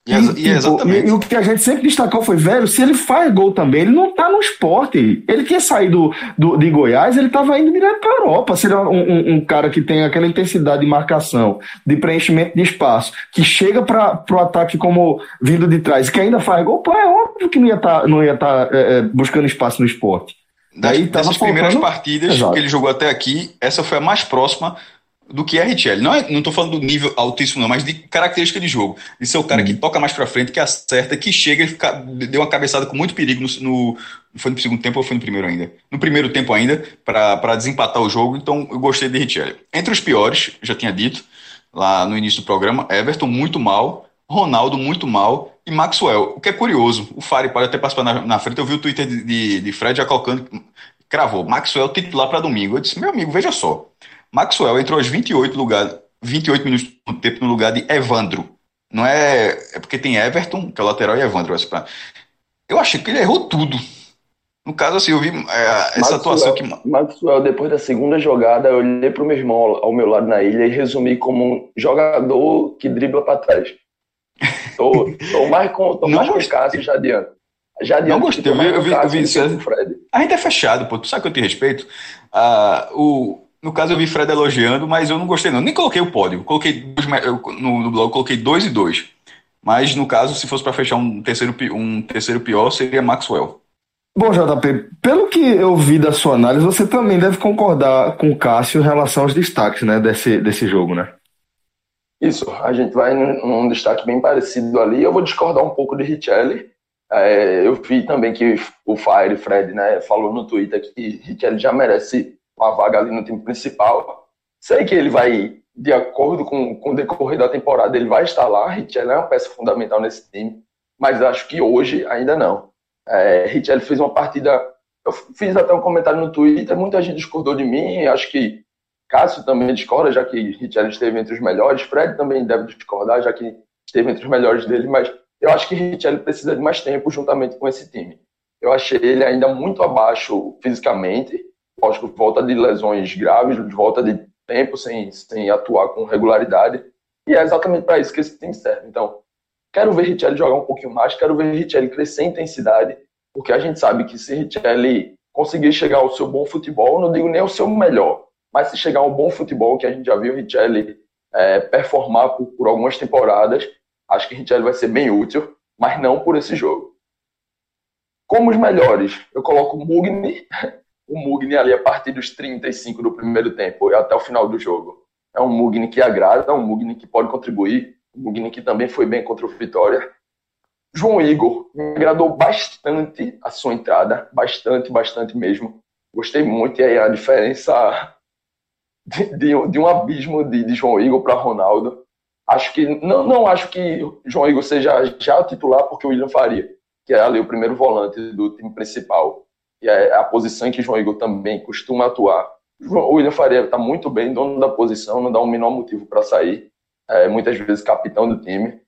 E, e, e, tipo, e, o que a gente sempre destacou foi, velho, se ele faz gol também, ele não tá no esporte. Ele tinha saído do, de Goiás, ele tava indo direto pra Europa. Se ele é um, um, um, cara que tem aquela intensidade de marcação, de preenchimento de espaço, que chega para pro ataque como vindo de trás, que ainda faz gol, pô, é óbvio que não ia tá, estar tá, é, é, buscando espaço no esporte. Das, Daí, dessas primeiras partidas Exato. que ele jogou até aqui, essa foi a mais próxima do que é Richelli. Não, é, não tô falando do nível altíssimo, não, mas de característica de jogo. De ser o cara uhum. que toca mais pra frente, que acerta, que chega e deu uma cabeçada com muito perigo no, no, Foi no segundo tempo ou foi no primeiro ainda? No primeiro tempo ainda, para desempatar o jogo. Então eu gostei de Richelli. Entre os piores, já tinha dito lá no início do programa, Everton muito mal, Ronaldo muito mal e Maxwell. O que é curioso, o Fari pode até passar na, na frente. Eu vi o Twitter de, de, de Fred já colocando, cravou, Maxwell titular para domingo. Eu disse, meu amigo, veja só. Maxwell entrou aos 28, lugar, 28 minutos do tempo no lugar de Evandro. Não é. É porque tem Everton, que é o lateral, e Evandro. Eu achei que ele errou tudo. No caso, assim, eu vi é, essa Maxwell, atuação que. Maxwell, depois da segunda jogada, eu olhei para o meu irmão ao meu lado na ilha e resumi como um jogador que dribla para trás. Tô, tô mais com, tô mais com o Cássio já. Já. Não gostei, eu vi, eu vi, eu vi isso. A gente é fechado, pô. Tu sabe que eu te respeito. Ah, o, no caso, eu vi Fred elogiando, mas eu não gostei, não. Nem coloquei o pódio. Coloquei no, no blog, coloquei dois e dois. Mas, no caso, se fosse para fechar um terceiro, um terceiro pior, seria Maxwell. Bom, JP, pelo que eu vi da sua análise, você também deve concordar com o Cássio em relação aos destaques né, desse, desse jogo, né? Isso, a gente vai num destaque bem parecido ali. Eu vou discordar um pouco de Richelli. É, eu vi também que o Fire Fred né, falou no Twitter que Richelli já merece uma vaga ali no time principal. Sei que ele vai, de acordo com, com o decorrer da temporada, ele vai estar lá. Richelli é uma peça fundamental nesse time, mas acho que hoje ainda não. É, Richelli fez uma partida. Eu fiz até um comentário no Twitter, muita gente discordou de mim, acho que Cássio também discorda, já que Richelli esteve entre os melhores. Fred também deve discordar, já que esteve entre os melhores dele, mas eu acho que Richelli precisa de mais tempo juntamente com esse time. Eu achei ele ainda muito abaixo fisicamente, lógico, volta de lesões graves, volta de tempo sem, sem atuar com regularidade. E é exatamente para isso que esse time serve. Então, quero ver Richelli jogar um pouquinho mais, quero ver Richelli crescer em intensidade, porque a gente sabe que se Richelli conseguir chegar ao seu bom futebol, não digo nem ao seu melhor, mas se chegar ao bom futebol, que a gente já viu Richelli é, performar por, por algumas temporadas, acho que Richelli vai ser bem útil, mas não por esse jogo. Como os melhores, eu coloco Mugni, o Mugni ali a partir dos 35 do primeiro tempo até o final do jogo. É um Mugni que agrada, é um Mugni que pode contribuir, um Mugni que também foi bem contra o Vitória. João Igor me agradou bastante a sua entrada, bastante, bastante mesmo. Gostei muito e aí a diferença de, de, de um abismo de, de João Igor para Ronaldo. Acho que não, não acho que João Igor seja já titular porque o William Faria, que é ali o primeiro volante do time principal e é a posição em que João Igor também costuma atuar. O William Faria está muito bem, dono da posição, não dá um menor motivo para sair. É, muitas vezes capitão do time,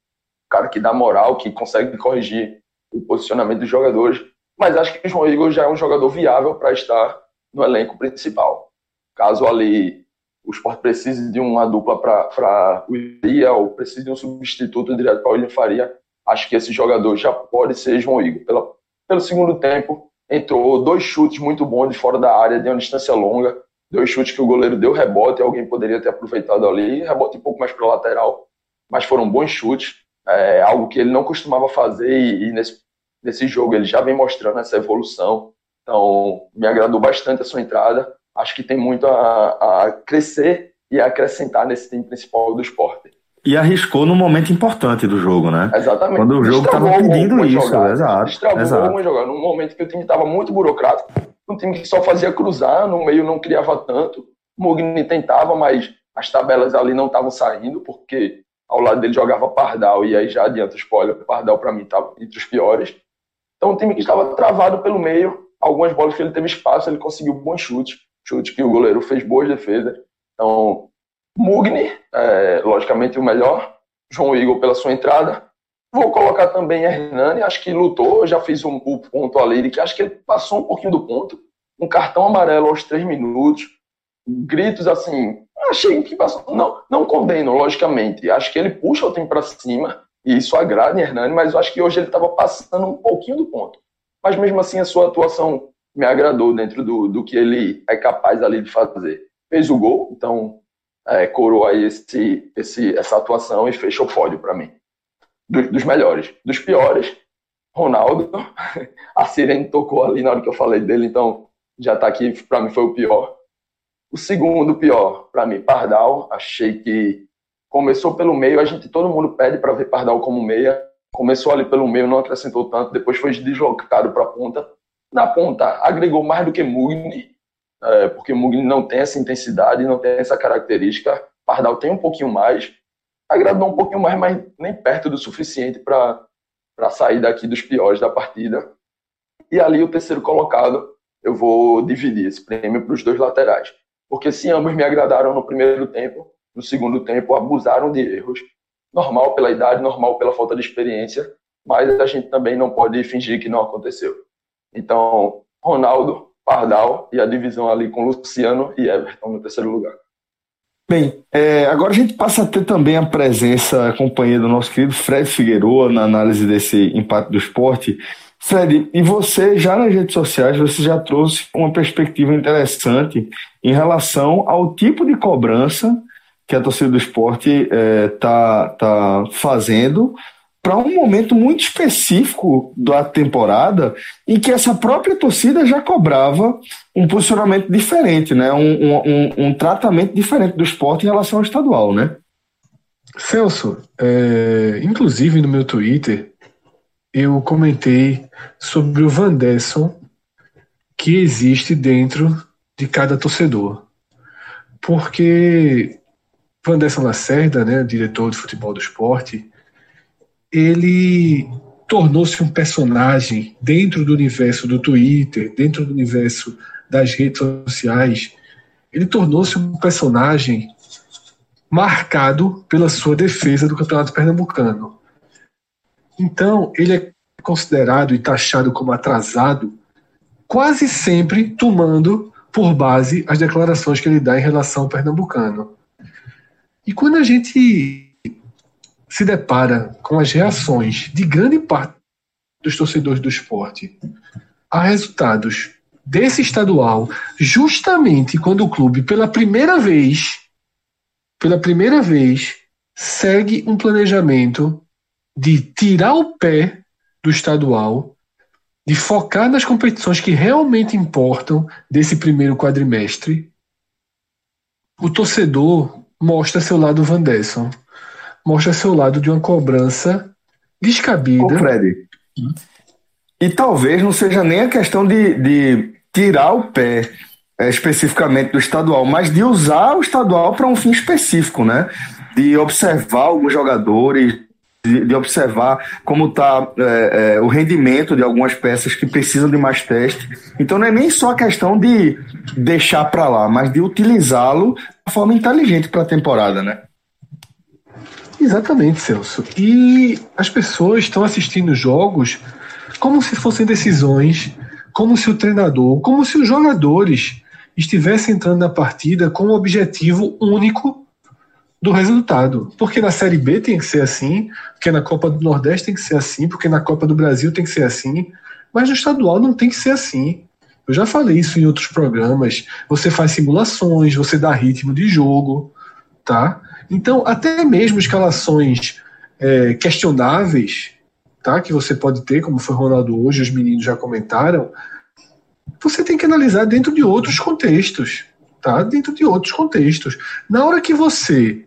cara que dá moral, que consegue corrigir o posicionamento dos jogadores. Mas acho que o João Igor já é um jogador viável para estar no elenco principal. Caso ali o Sport precise de uma dupla para o Iria ou precise de um substituto direto para o William Faria, acho que esse jogador já pode ser João Igor. Pela, pelo segundo tempo, entrou dois chutes muito bons de fora da área, de uma distância longa, dois chutes que o goleiro deu rebote, alguém poderia ter aproveitado ali, rebote um pouco mais para lateral, mas foram bons chutes. é algo que ele não costumava fazer e, e nesse, nesse jogo ele já vem mostrando essa evolução. Então, me agradou bastante a sua entrada. Acho que tem muito a, a crescer e a acrescentar nesse time principal do esporte. E arriscou num momento importante do jogo, né? Exatamente. Quando o jogo estava pedindo isso, jogada, exato. Destravou exato. alguma jogada. Num momento que o time estava muito burocrático, um time que só fazia cruzar, no meio não criava tanto. O Mugni tentava, mas as tabelas ali não estavam saindo, porque ao lado dele jogava Pardal, e aí já adianta spoiler, Pardal para mim estava entre os piores. Então, um time que estava travado pelo meio, algumas bolas que ele teve espaço, ele conseguiu bons chutes, chute que o goleiro fez boas defesas. Então, Mugni, é, logicamente o melhor, João Igor pela sua entrada. Vou colocar também Hernani, acho que lutou, já fiz um, ponto ali, que acho que ele passou um pouquinho do ponto. Um cartão amarelo aos três minutos, gritos assim, achei que passou. Não, não condeno, logicamente. Acho que ele puxa o time para cima e isso agrada em Hernani, mas eu acho que hoje ele estava passando um pouquinho do ponto. Mas mesmo assim, a sua atuação me agradou dentro do, do que ele é capaz ali de fazer. Fez o gol, então é, coroou aí esse, esse, essa atuação e fechou o para mim. Dos, dos, melhores. Dos piores, Ronaldo. A Sirene tocou ali na hora que eu falei dele, então já está aqui, para mim foi o pior. O segundo pior, para mim, Pardal. Achei que começou pelo meio, a gente todo mundo pede para ver Pardal como meia. Começou ali pelo meio, não acrescentou tanto, depois foi deslocado para a ponta. Na ponta, agregou mais do que Mugni, é, porque Mugni não tem essa intensidade, não tem essa característica. Pardal tem um pouquinho mais, agradou um pouquinho mais, mas nem perto do suficiente para sair daqui dos piores da partida. E ali o terceiro colocado, eu vou dividir esse prêmio para os dois laterais porque se ambos me agradaram no primeiro tempo, no segundo tempo abusaram de erros. Normal pela idade, normal pela falta de experiência, mas a gente também não pode fingir que não aconteceu. Então, Ronaldo, Pardal e a divisão ali com Luciano e Everton no terceiro lugar. Bem, é, agora a gente passa a ter também a presença, a companhia do nosso querido Fred Figueroa na análise desse empate do esporte. Fred, e você já nas redes sociais, você já trouxe uma perspectiva interessante em relação ao tipo de cobrança que a torcida do esporte está é, tá, tá fazendo para um momento muito específico da temporada em que essa própria torcida já cobrava um posicionamento diferente, né? um, um, um tratamento diferente do esporte em relação ao estadual, né? Celso, é, inclusive no meu Twitter, eu comentei sobre o Vandesson que existe dentro de cada torcedor. Porque Vandesson Lacerda, né, diretor de futebol do esporte, ele tornou-se um personagem dentro do universo do Twitter, dentro do universo das redes sociais. Ele tornou-se um personagem marcado pela sua defesa do Campeonato Pernambucano. Então, ele é considerado e taxado como atrasado, quase sempre tomando por base as declarações que ele dá em relação ao pernambucano. E quando a gente se depara com as reações de grande parte dos torcedores do esporte a resultados desse estadual, justamente quando o clube, pela primeira vez, pela primeira vez, segue um planejamento de tirar o pé do estadual, de focar nas competições que realmente importam desse primeiro quadrimestre, o torcedor mostra seu lado Vandesson, mostra seu lado de uma cobrança descabida. Ô Fred, e talvez não seja nem a questão de, de tirar o pé é, especificamente do estadual, mas de usar o estadual para um fim específico, né? De observar alguns jogadores, de, de observar como está é, é, o rendimento de algumas peças que precisam de mais teste. Então não é nem só a questão de deixar para lá, mas de utilizá-lo de forma inteligente para a temporada, né? Exatamente, Celso. E as pessoas estão assistindo jogos como se fossem decisões, como se o treinador, como se os jogadores estivessem entrando na partida com um objetivo único do resultado. Porque na Série B tem que ser assim, porque na Copa do Nordeste tem que ser assim, porque na Copa do Brasil tem que ser assim, mas no estadual não tem que ser assim. Eu já falei isso em outros programas. Você faz simulações, você dá ritmo de jogo, tá? Então, até mesmo escalações é, questionáveis, tá? Que você pode ter, como foi Ronaldo hoje, os meninos já comentaram. Você tem que analisar dentro de outros contextos, tá? Dentro de outros contextos. Na hora que você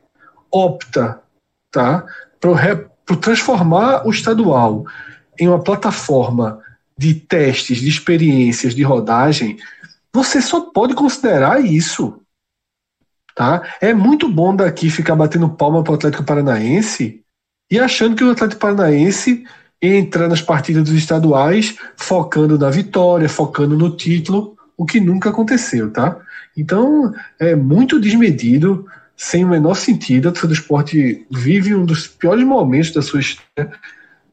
opta, tá? Para transformar o estadual em uma plataforma de testes, de experiências, de rodagem, você só pode considerar isso. Tá? É muito bom daqui ficar batendo palma para o Atlético Paranaense e achando que o Atlético Paranaense entra nas partidas dos estaduais focando na vitória, focando no título, o que nunca aconteceu, tá? Então é muito desmedido, sem o menor sentido. A torcida do esporte vive um dos piores momentos da sua história,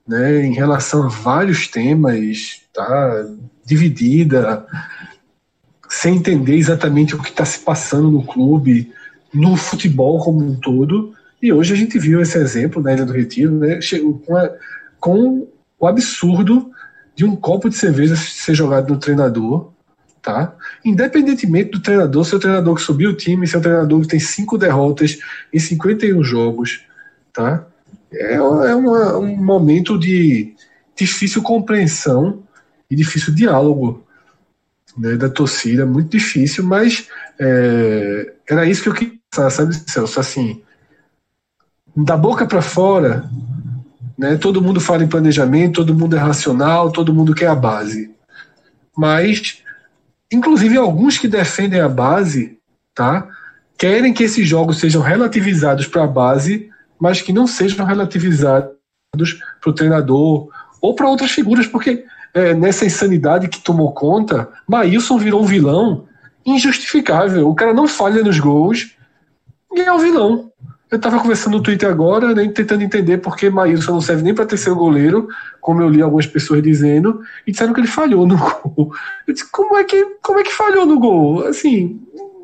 né, em relação a vários temas, tá? Dividida, sem entender exatamente o que está se passando no clube, no futebol como um todo. E hoje a gente viu esse exemplo na Ilha do Retiro, né? Com, a, com o absurdo de um copo de cerveja ser jogado no treinador, tá? Independentemente do treinador, se é o treinador que subiu o time, se é o treinador que tem cinco derrotas em 51 jogos, tá? É, é uma, um momento de difícil compreensão e difícil diálogo né, da torcida, muito difícil, mas é, era isso que eu queria pensar, sabe, Celso? Assim, da boca para fora, né, todo mundo fala em planejamento, todo mundo é racional, todo mundo quer a base. Mas, inclusive, alguns que defendem a base, tá, querem que esses jogos sejam relativizados para a base, mas que não sejam relativizados para o treinador ou para outras figuras, porque é, nessa insanidade que tomou conta, Maílson virou um vilão injustificável. O cara não falha nos gols e é o vilão. Eu estava conversando no Twitter agora, né, tentando entender por que Maílson não serve nem para terceiro goleiro, como eu li algumas pessoas dizendo, e disseram que ele falhou no gol. Eu disse, como é que, como é que falhou no gol? Assim,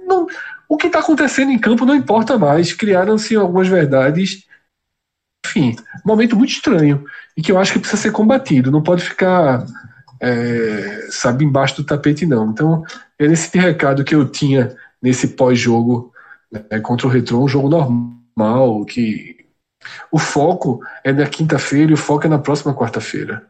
não, o que está acontecendo em campo não importa mais. Criaram-se algumas verdades. Enfim, um momento muito estranho e que eu acho que precisa ser combatido. Não pode ficar é, sabe, embaixo do tapete, não. Então, é esse recado que eu tinha nesse pós-jogo né, contra o Retro, um jogo normal, que o foco é na quinta-feira e o foco é na próxima quarta-feira.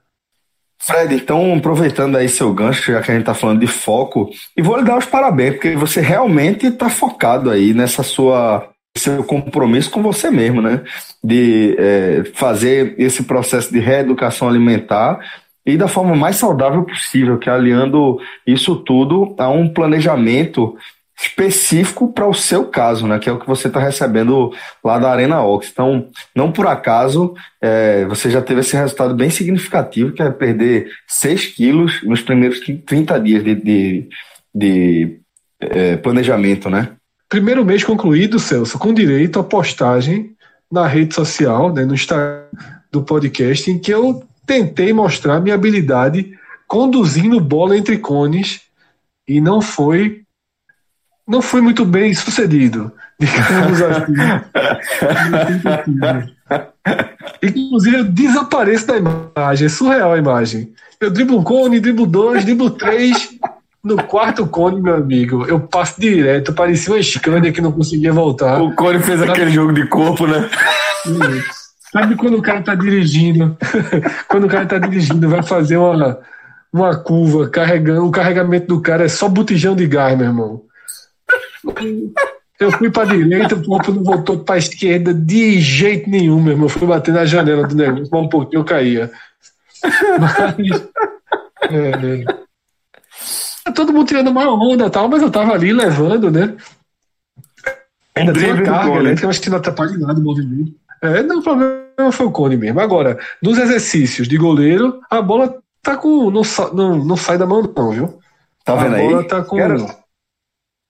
Fred, então aproveitando aí seu gancho, já que a gente está falando de foco, e vou lhe dar os parabéns, porque você realmente está focado aí nessa sua seu compromisso com você mesmo, né? De é, fazer esse processo de reeducação alimentar e da forma mais saudável possível, que é aliando isso tudo a um planejamento específico para o seu caso, né? Que é o que você está recebendo lá da Arena Ox. Então, não por acaso, é, você já teve esse resultado bem significativo, que é perder 6 quilos nos primeiros 30 dias de, de, de é, planejamento, né? Primeiro mês concluído, Celso, com direito à postagem na rede social, né, no Instagram do podcast, em que eu tentei mostrar minha habilidade conduzindo bola entre cones e não foi não foi muito bem sucedido, digamos assim. Inclusive, eu desapareço da imagem, é surreal a imagem. Eu driblo um cone, driblo dois, driblo três. No quarto cone, meu amigo, eu passo direto, parecia uma Scania que não conseguia voltar. O cone fez aquele jogo de corpo, né? Sabe quando o cara tá dirigindo? quando o cara tá dirigindo, vai fazer uma, uma curva, carregando, o carregamento do cara é só botijão de gás, meu irmão. Eu fui para direita, o corpo não voltou para esquerda de jeito nenhum, meu irmão. Eu fui bater na janela do negócio, mas um pouquinho eu caía. Mas, é, é. Todo mundo tirando uma onda e tal, mas eu tava ali levando, né? Ainda tem uma carga, né? Que eu acho que não atrapalha nada o movimento. É, não, o problema foi o Cone mesmo. Agora, nos exercícios de goleiro, a bola tá com. Não, não, não sai da mão, não, viu? Tá vendo aí? A bola tá com. Quero...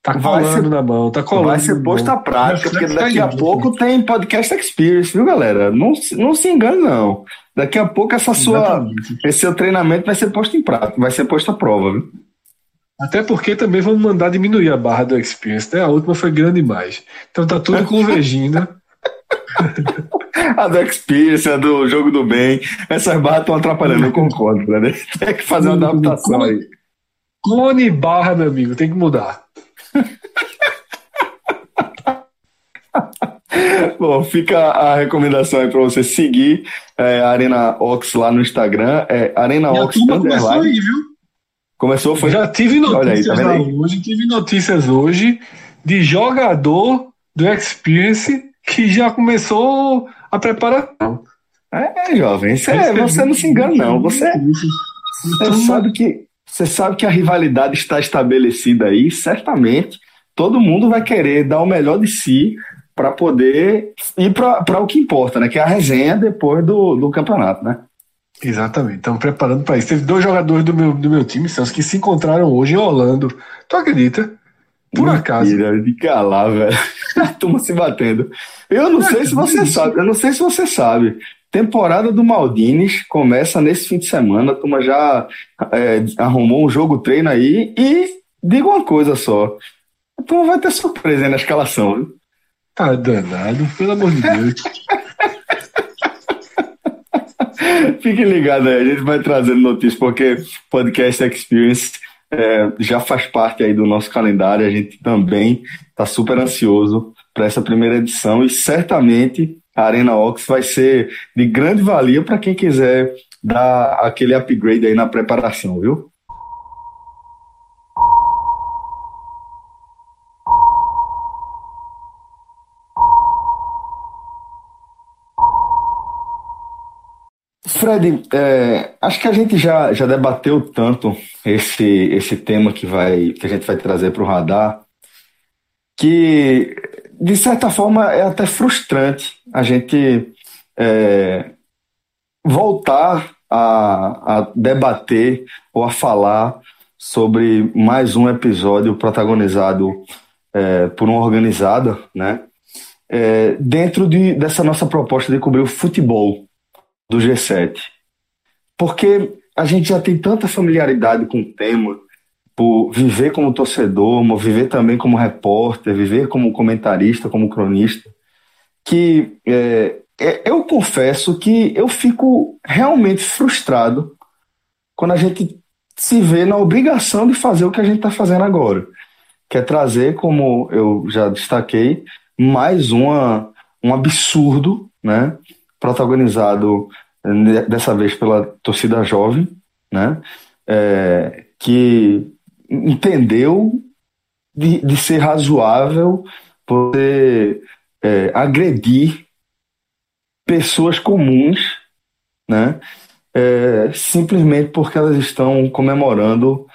Tá colando ser, na mão, tá colando. Vai ser posto à prática, porque daqui a pouco tem podcast experience, viu, galera? Não, não se engane, não. Daqui a pouco essa sua, esse seu treinamento vai ser posto em prática, vai ser posto à prova, viu? Até porque também vamos mandar diminuir a barra do experience, né? A última foi grande demais. Então tá tudo convergindo a do Experience, a do Jogo do Bem, essas barras estão atrapalhando, eu concordo, né? Tem que fazer uma adaptação aí. Clone barra, meu amigo, tem que mudar. Bom, fica a recomendação aí para você seguir é, a Arena Ox lá no Instagram. É Arena Ox. Começou aí, viu? Começou, foi. Já tive notícias aí, tá hoje, tive notícias hoje de jogador do Experience que já começou a preparação. É, jovem, você, é, você não se engana, não. Você, você sabe que você sabe que a rivalidade está estabelecida aí, certamente. Todo mundo vai querer dar o melhor de si para poder ir para o que importa, né? Que é a resenha depois do, do campeonato, né? Exatamente, estamos preparando para isso. Teve dois jogadores do meu, do meu time, Santos, que se encontraram hoje em Orlando. Tu acredita? Por Mentira, acaso. De calar, velho. A turma se batendo. Eu não, não sei se você sabe, eu não sei se você sabe. Temporada do Maldines começa nesse fim de semana. A turma já é, arrumou um jogo treino aí. E diga uma coisa só: a turma vai ter surpresa aí na escalação. Viu? Tá danado, pelo amor de Deus. Fique ligado aí, a gente vai trazendo notícias, porque Podcast Experience é, já faz parte aí do nosso calendário, a gente também está super ansioso para essa primeira edição e certamente a Arena Ox vai ser de grande valia para quem quiser dar aquele upgrade aí na preparação, viu? Fred, é, acho que a gente já, já debateu tanto esse, esse tema que, vai, que a gente vai trazer para o radar, que de certa forma é até frustrante a gente é, voltar a, a debater ou a falar sobre mais um episódio protagonizado é, por uma organizada, né? É, dentro de, dessa nossa proposta de cobrir o futebol do G7. Porque a gente já tem tanta familiaridade com o tema, por viver como torcedor, viver também como repórter, viver como comentarista, como cronista, que é, é, eu confesso que eu fico realmente frustrado quando a gente se vê na obrigação de fazer o que a gente está fazendo agora, que é trazer, como eu já destaquei, mais uma, um absurdo, né, protagonizado né, dessa vez pela torcida jovem, né? É, que entendeu de, de, ser razoável poder é, agredir pessoas comuns, né? É, simplesmente porque elas estão comemorando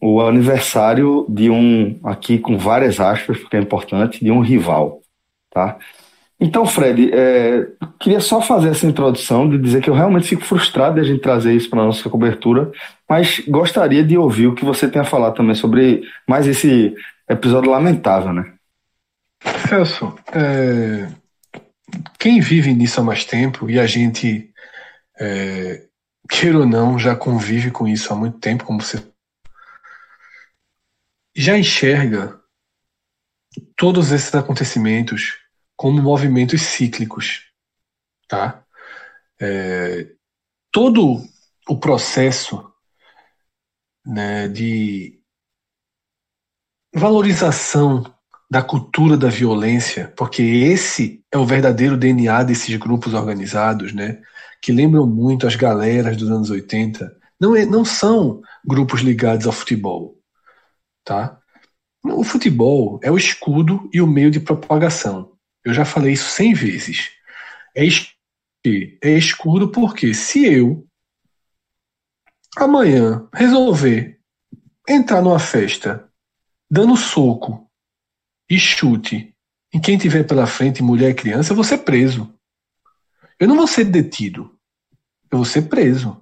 o aniversário de um, aqui com várias aspas, porque é importante, de um rival, tá? Então, Fred, é, queria só fazer essa introdução de dizer que eu realmente fico frustrado de a gente trazer isso para a nossa cobertura, mas gostaria de ouvir o que você tem a falar também sobre mais esse episódio lamentável, né? Celso, é, quem vive nisso há mais tempo, e a gente, é, queira ou não, já convive com isso há muito tempo, como você já enxerga todos esses acontecimentos como movimentos cíclicos, tá? É, todo o processo né, de valorização da cultura da violência, porque esse é o verdadeiro DNA desses grupos organizados, né, que lembram muito as galeras dos anos 80. Não, é, não são grupos ligados ao futebol, tá? O futebol é o escudo e o meio de propagação. Eu já falei isso cem vezes. É, é escuro porque se eu amanhã resolver entrar numa festa dando soco e chute em quem tiver pela frente, mulher e criança, eu vou ser preso. Eu não vou ser detido. Eu vou ser preso.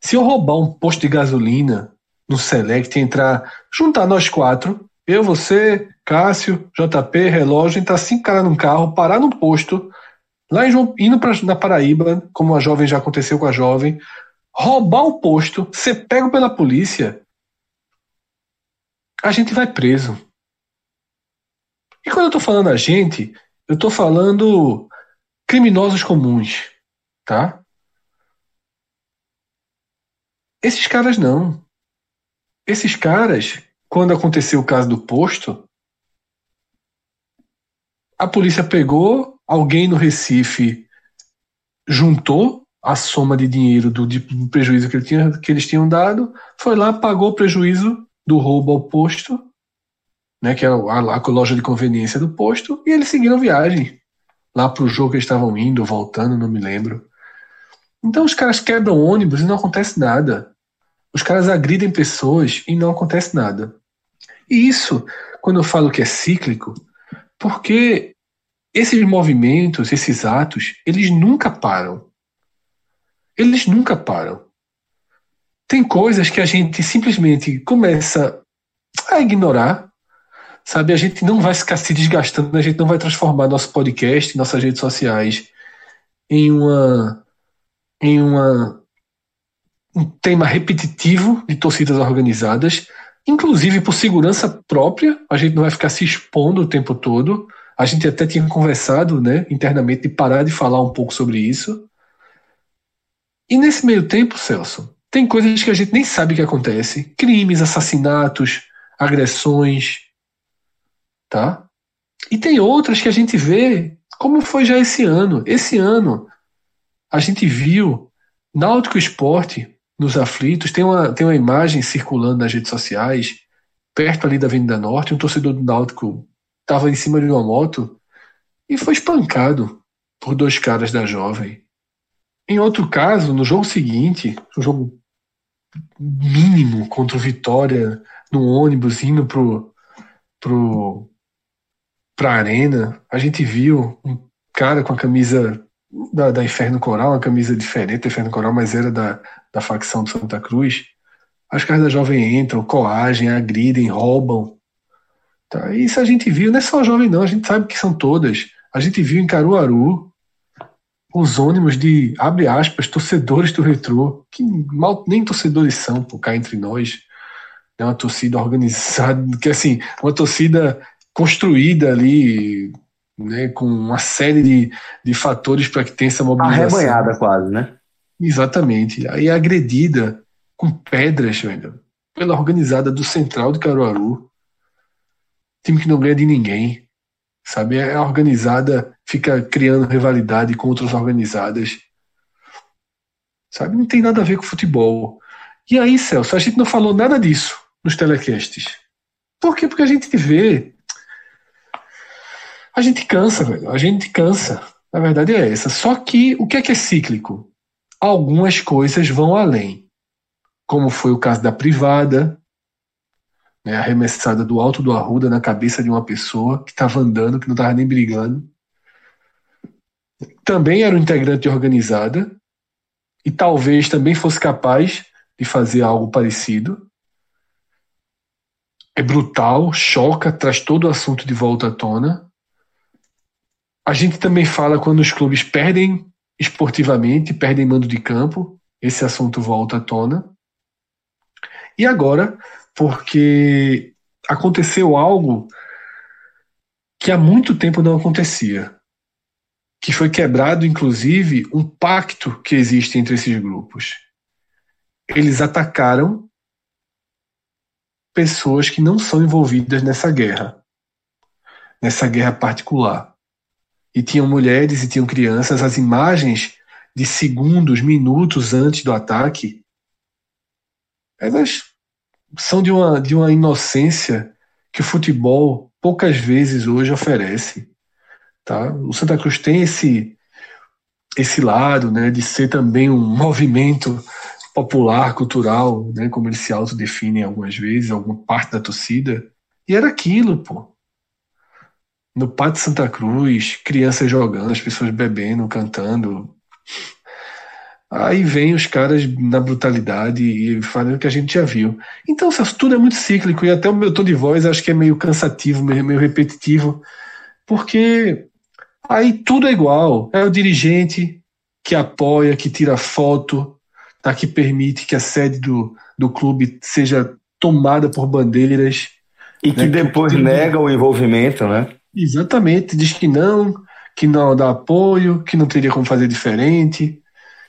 Se eu roubar um posto de gasolina no Select, entrar, juntar nós quatro, eu, você, Cássio, JP, relógio, entrar cinco caras num carro, parar num posto, lá em João, indo pra, na Paraíba, como a jovem já aconteceu com a jovem, roubar o posto, ser pego pela polícia, a gente vai preso. E quando eu tô falando a gente, eu tô falando criminosos comuns, tá? Esses caras não. Esses caras quando aconteceu o caso do posto, a polícia pegou, alguém no Recife juntou a soma de dinheiro do, de, do prejuízo que, ele tinha, que eles tinham dado, foi lá, pagou o prejuízo do roubo ao posto, né, que é a, a, a loja de conveniência do posto, e eles seguiram viagem lá para o jogo que eles estavam indo, voltando, não me lembro. Então os caras quebram ônibus e não acontece nada. Os caras agridem pessoas e não acontece nada. E isso, quando eu falo que é cíclico, porque esses movimentos, esses atos, eles nunca param. Eles nunca param. Tem coisas que a gente simplesmente começa a ignorar, sabe? A gente não vai ficar se desgastando, a gente não vai transformar nosso podcast, nossas redes sociais em uma em uma um tema repetitivo de torcidas organizadas, inclusive por segurança própria, a gente não vai ficar se expondo o tempo todo. A gente até tinha conversado, né, internamente de parar de falar um pouco sobre isso. E nesse meio tempo, Celso, tem coisas que a gente nem sabe que acontece, crimes, assassinatos, agressões, tá? E tem outras que a gente vê como foi já esse ano. Esse ano a gente viu Náutico Esporte nos aflitos, tem uma, tem uma imagem circulando nas redes sociais, perto ali da Avenida Norte, um torcedor do Náutico estava em cima de uma moto e foi espancado por dois caras da jovem. Em outro caso, no jogo seguinte, um jogo mínimo contra o Vitória, no ônibus indo pro, pro, pra arena, a gente viu um cara com a camisa da, da Inferno Coral, uma camisa diferente da Inferno Coral, mas era da, da facção do Santa Cruz. As caras da Jovem entram, coagem, agridem, roubam. Tá? Isso a gente viu, não é só a Jovem não, a gente sabe que são todas. A gente viu em Caruaru os ônibus de, abre aspas, torcedores do retrô, que mal nem torcedores são, por cá entre nós. É uma torcida organizada, que assim, uma torcida construída ali, né, com uma série de, de fatores para que tenha essa mobilização. Arrebanhada quase, né? Exatamente. Aí agredida com pedras, velho, pela organizada do Central de Caruaru. Time que não ganha de ninguém. Sabe? É organizada, fica criando rivalidade com outras organizadas. Sabe? Não tem nada a ver com futebol. E aí, Celso, a gente não falou nada disso nos telecasts. Por quê? Porque a gente vê. A gente cansa, velho. A gente cansa. A verdade é essa. Só que o que é que é cíclico? Algumas coisas vão além. Como foi o caso da privada, né, arremessada do alto do Arruda na cabeça de uma pessoa que estava andando, que não estava nem brigando. Também era um integrante organizada e talvez também fosse capaz de fazer algo parecido. É brutal, choca, traz todo o assunto de volta à tona. A gente também fala quando os clubes perdem esportivamente, perdem mando de campo, esse assunto volta à tona. E agora porque aconteceu algo que há muito tempo não acontecia. Que foi quebrado, inclusive, um pacto que existe entre esses grupos. Eles atacaram pessoas que não são envolvidas nessa guerra, nessa guerra particular. E tinham mulheres e tinham crianças. As imagens de segundos, minutos antes do ataque, elas são de uma, de uma inocência que o futebol poucas vezes hoje oferece. Tá? O Santa Cruz tem esse, esse lado né, de ser também um movimento popular, cultural, né, como eles se autodefinem algumas vezes, alguma parte da torcida. E era aquilo, pô. No Pátio Santa Cruz, crianças jogando, as pessoas bebendo, cantando, Aí vem os caras na brutalidade e fazendo o que a gente já viu. Então, Celso, tudo é muito cíclico e até o meu tom de voz acho que é meio cansativo, meio, meio repetitivo, porque aí tudo é igual. É o dirigente que apoia, que tira foto, tá, que permite que a sede do, do clube seja tomada por bandeiras. E que né, depois nega o envolvimento, né? Exatamente, diz que não, que não dá apoio, que não teria como fazer diferente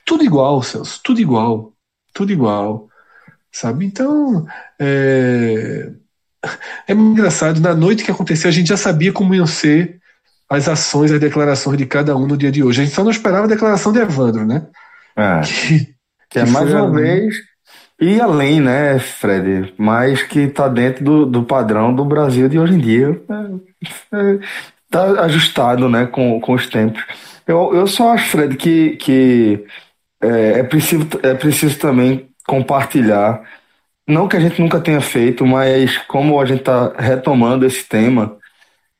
tudo igual, Celso, tudo igual, tudo igual, sabe? Então, é, é engraçado. Na noite que aconteceu, a gente já sabia como iam ser as ações, as declarações de cada um no dia de hoje. A gente só não esperava a declaração de Evandro, né? É. Que, que é mais uma vez e além, né, Fred, mas que está dentro do, do padrão do Brasil de hoje em dia. Está é, é, ajustado né, com, com os tempos. Eu, eu só acho, Fred, que, que é, é, preciso, é preciso também compartilhar, não que a gente nunca tenha feito, mas como a gente está retomando esse tema,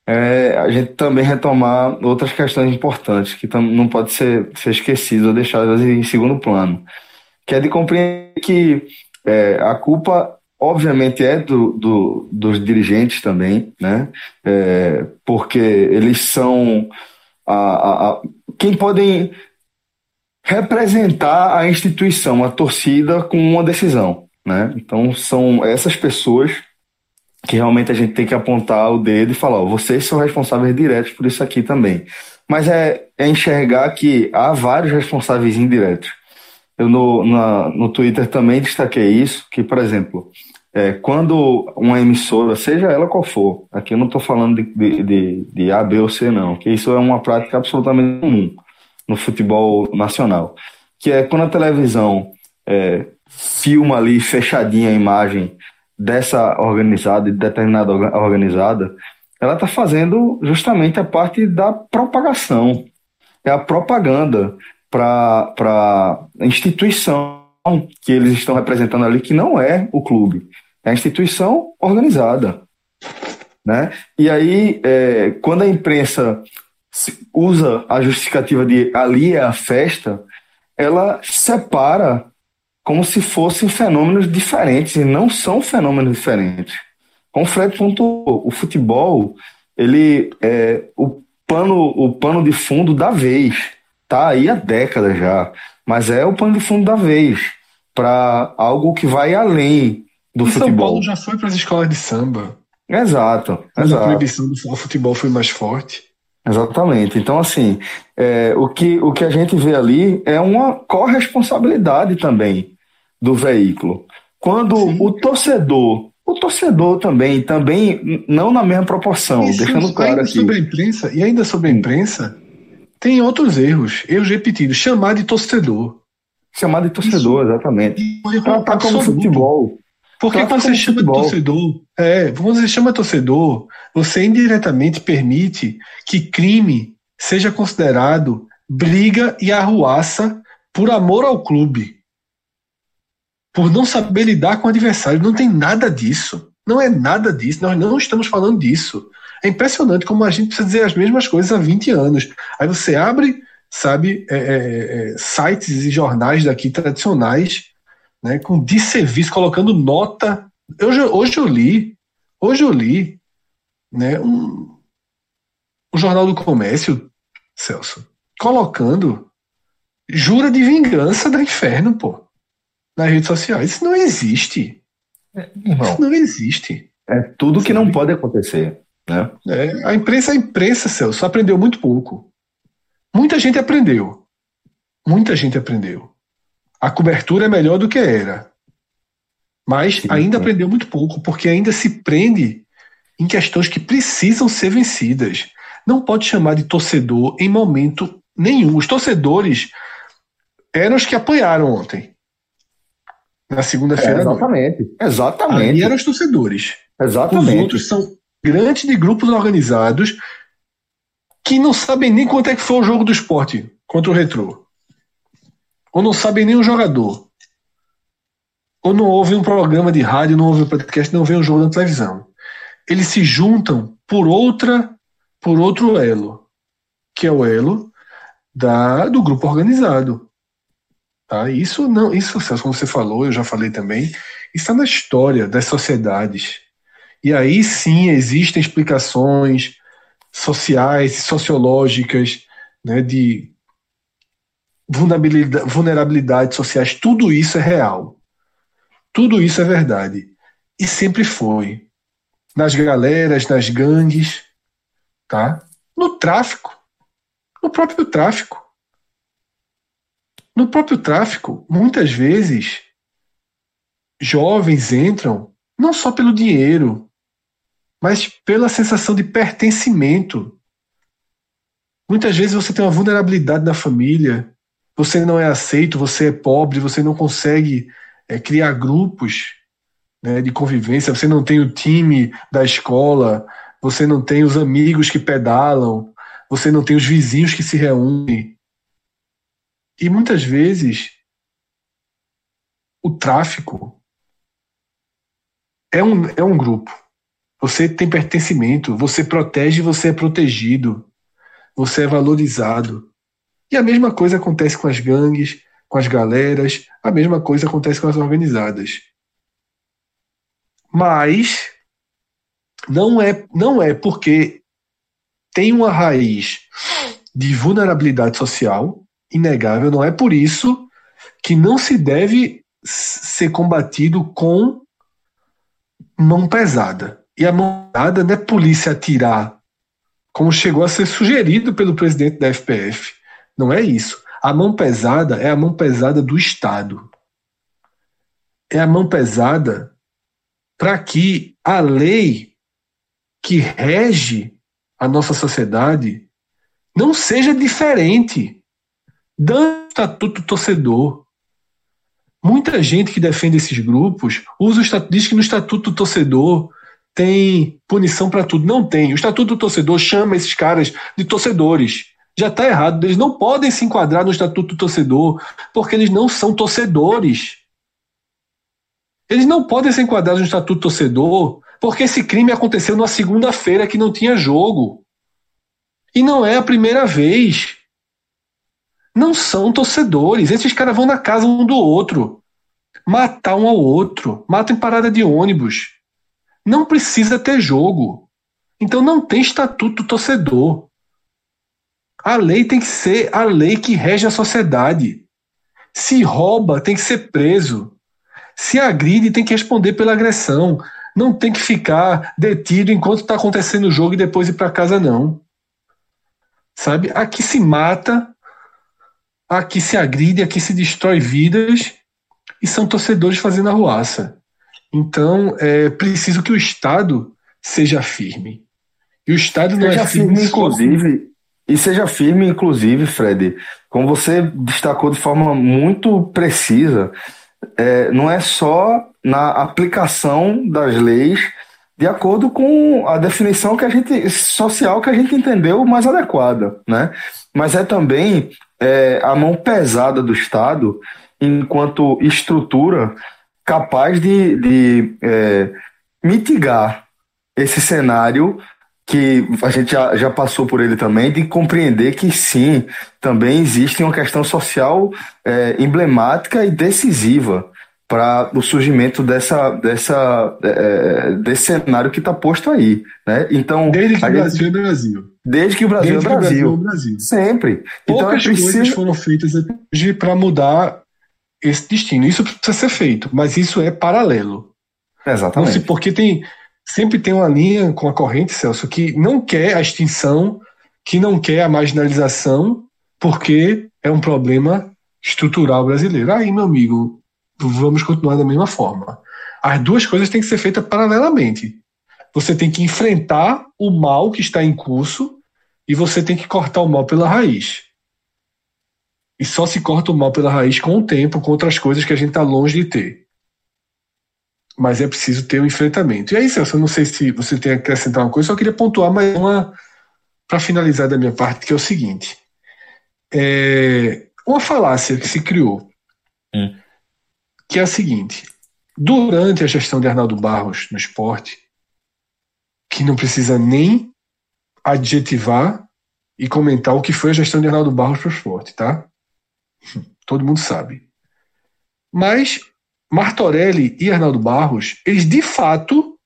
é, a gente também retomar outras questões importantes que não pode ser, ser esquecidas ou deixadas em segundo plano que é de compreender que é, a culpa, obviamente, é do, do, dos dirigentes também, né? É, porque eles são a, a, a, quem podem representar a instituição, a torcida, com uma decisão, né? Então, são essas pessoas que realmente a gente tem que apontar o dedo e falar: ó, vocês são responsáveis diretos por isso aqui também. Mas é, é enxergar que há vários responsáveis indiretos. Eu no, na, no Twitter também destaquei isso, que, por exemplo, é, quando uma emissora, seja ela qual for, aqui eu não estou falando de, de, de, de, A, B ou C, não, que isso é uma prática absolutamente comum no futebol nacional, que é quando a televisão é, filma ali fechadinha a imagem dessa organizada, de determinada organizada, ela está fazendo justamente a parte da propagação, é a propaganda para a instituição que eles estão representando ali, que não é o clube, é a instituição organizada. Né? E aí, é, quando a imprensa usa a justificativa de ali é a festa, ela separa como se fossem fenômenos diferentes, e não são fenômenos diferentes. Como o Fred pontuou, o futebol, ele é o pano, o pano de fundo da vez tá aí há décadas já, mas é o pano de fundo da vez para algo que vai além do e futebol. São Paulo já foi para as escolas de samba. Exato. Mas exato. a proibição do futebol foi mais forte. Exatamente. Então, assim, é, o, que, o que a gente vê ali é uma corresponsabilidade também do veículo. Quando Sim. o torcedor, o torcedor também, também não na mesma proporção, Isso, deixando claro aqui. Sobre a imprensa, e ainda sobre a imprensa, tem outros erros, erros repetidos. Chamar de torcedor. Chamar de torcedor, Isso. exatamente. Tratar como futebol. Porque quando você chama futebol. de torcedor, é, quando você chama torcedor, você indiretamente permite que crime seja considerado briga e arruaça por amor ao clube. Por não saber lidar com o adversário. Não tem nada disso. Não é nada disso. Nós não estamos falando disso. É impressionante como a gente precisa dizer as mesmas coisas há 20 anos. Aí você abre, sabe, é, é, é, sites e jornais daqui tradicionais, né, com desserviço, colocando nota. Hoje, hoje eu li, hoje eu li, né, um, o Jornal do Comércio, Celso, colocando jura de vingança da inferno, pô, nas redes sociais. Isso não existe. É, Isso não existe. É tudo que não pode acontecer. Né? É, a imprensa, a imprensa, Celso, aprendeu muito pouco. Muita gente aprendeu. Muita gente aprendeu. A cobertura é melhor do que era. Mas sim, ainda aprendeu muito pouco, porque ainda se prende em questões que precisam ser vencidas. Não pode chamar de torcedor em momento nenhum. Os torcedores eram os que apoiaram ontem. Na segunda-feira. É, exatamente. Exatamente. Ali eram os torcedores. Exatamente. Os outros são grande de grupos organizados que não sabem nem quanto é que foi o jogo do esporte contra o Retrô. Ou não sabem nem o jogador. Ou não houve um programa de rádio, não houve um podcast, não vê um jogo na televisão. Eles se juntam por outra, por outro elo, que é o elo da, do grupo organizado. Tá? Isso não, isso, como você falou, eu já falei também, está na história das sociedades. E aí sim existem explicações sociais, sociológicas, né, de vulnerabilidade, vulnerabilidades sociais, tudo isso é real. Tudo isso é verdade. E sempre foi. Nas galeras, nas gangues, tá? No tráfico. No próprio tráfico. No próprio tráfico, muitas vezes, jovens entram não só pelo dinheiro, mas pela sensação de pertencimento. Muitas vezes você tem uma vulnerabilidade na família, você não é aceito, você é pobre, você não consegue é, criar grupos né, de convivência, você não tem o time da escola, você não tem os amigos que pedalam, você não tem os vizinhos que se reúnem. E muitas vezes o tráfico é um, é um grupo. Você tem pertencimento, você protege, você é protegido, você é valorizado. E a mesma coisa acontece com as gangues, com as galeras, a mesma coisa acontece com as organizadas. Mas não é, não é porque tem uma raiz de vulnerabilidade social inegável, não é por isso que não se deve ser combatido com mão pesada. E a mão pesada não é polícia atirar, como chegou a ser sugerido pelo presidente da FPF. Não é isso. A mão pesada é a mão pesada do Estado. É a mão pesada para que a lei que rege a nossa sociedade não seja diferente do estatuto torcedor. Muita gente que defende esses grupos usa o estatuto, diz que no estatuto do torcedor tem punição para tudo. Não tem. O estatuto do torcedor chama esses caras de torcedores. Já está errado. Eles não podem se enquadrar no estatuto do torcedor porque eles não são torcedores. Eles não podem se enquadrar no estatuto do torcedor porque esse crime aconteceu numa segunda-feira que não tinha jogo. E não é a primeira vez não são torcedores. Esses caras vão na casa um do outro, matar um ao outro, matam em parada de ônibus. Não precisa ter jogo. Então não tem estatuto torcedor. A lei tem que ser a lei que rege a sociedade. Se rouba, tem que ser preso. Se agride, tem que responder pela agressão. Não tem que ficar detido enquanto está acontecendo o jogo e depois ir para casa, não. Sabe? Aqui se mata aqui se agride, aqui se destrói vidas e são torcedores fazendo arruaça. Então, é preciso que o Estado seja firme. E o Estado não seja é firme, firme inclusive, e seja firme, inclusive, Fred, como você destacou de forma muito precisa, é, não é só na aplicação das leis de acordo com a definição que a gente social que a gente entendeu mais adequada, né? Mas é também é, a mão pesada do Estado enquanto estrutura capaz de, de é, mitigar esse cenário que a gente já, já passou por ele também, de compreender que sim, também existe uma questão social é, emblemática e decisiva para o surgimento dessa, dessa, é, desse cenário que está posto aí. Né? Então, Desde que o Brasil gente... é Brasil. Desde que o Brasil, Desde é, Brasil. Brasil é. Sempre. Poucas então, precisa... coisas foram feitas hoje para mudar esse destino. Isso precisa ser feito, mas isso é paralelo. Exatamente. porque tem sempre tem uma linha com a corrente, Celso, que não quer a extinção, que não quer a marginalização, porque é um problema estrutural brasileiro. Aí, meu amigo, vamos continuar da mesma forma. As duas coisas têm que ser feitas paralelamente. Você tem que enfrentar o mal que está em curso e você tem que cortar o mal pela raiz. E só se corta o mal pela raiz com o tempo, com outras coisas que a gente está longe de ter. Mas é preciso ter um enfrentamento. E aí, Celso, eu não sei se você tem a acrescentar uma coisa, só queria pontuar mais uma para finalizar da minha parte, que é o seguinte. É uma falácia que se criou, hum. que é a seguinte. Durante a gestão de Arnaldo Barros no esporte, que não precisa nem adjetivar e comentar o que foi a gestão de Arnaldo Barros para o esporte, tá? Todo mundo sabe. Mas Martorelli e Arnaldo Barros, eles de fato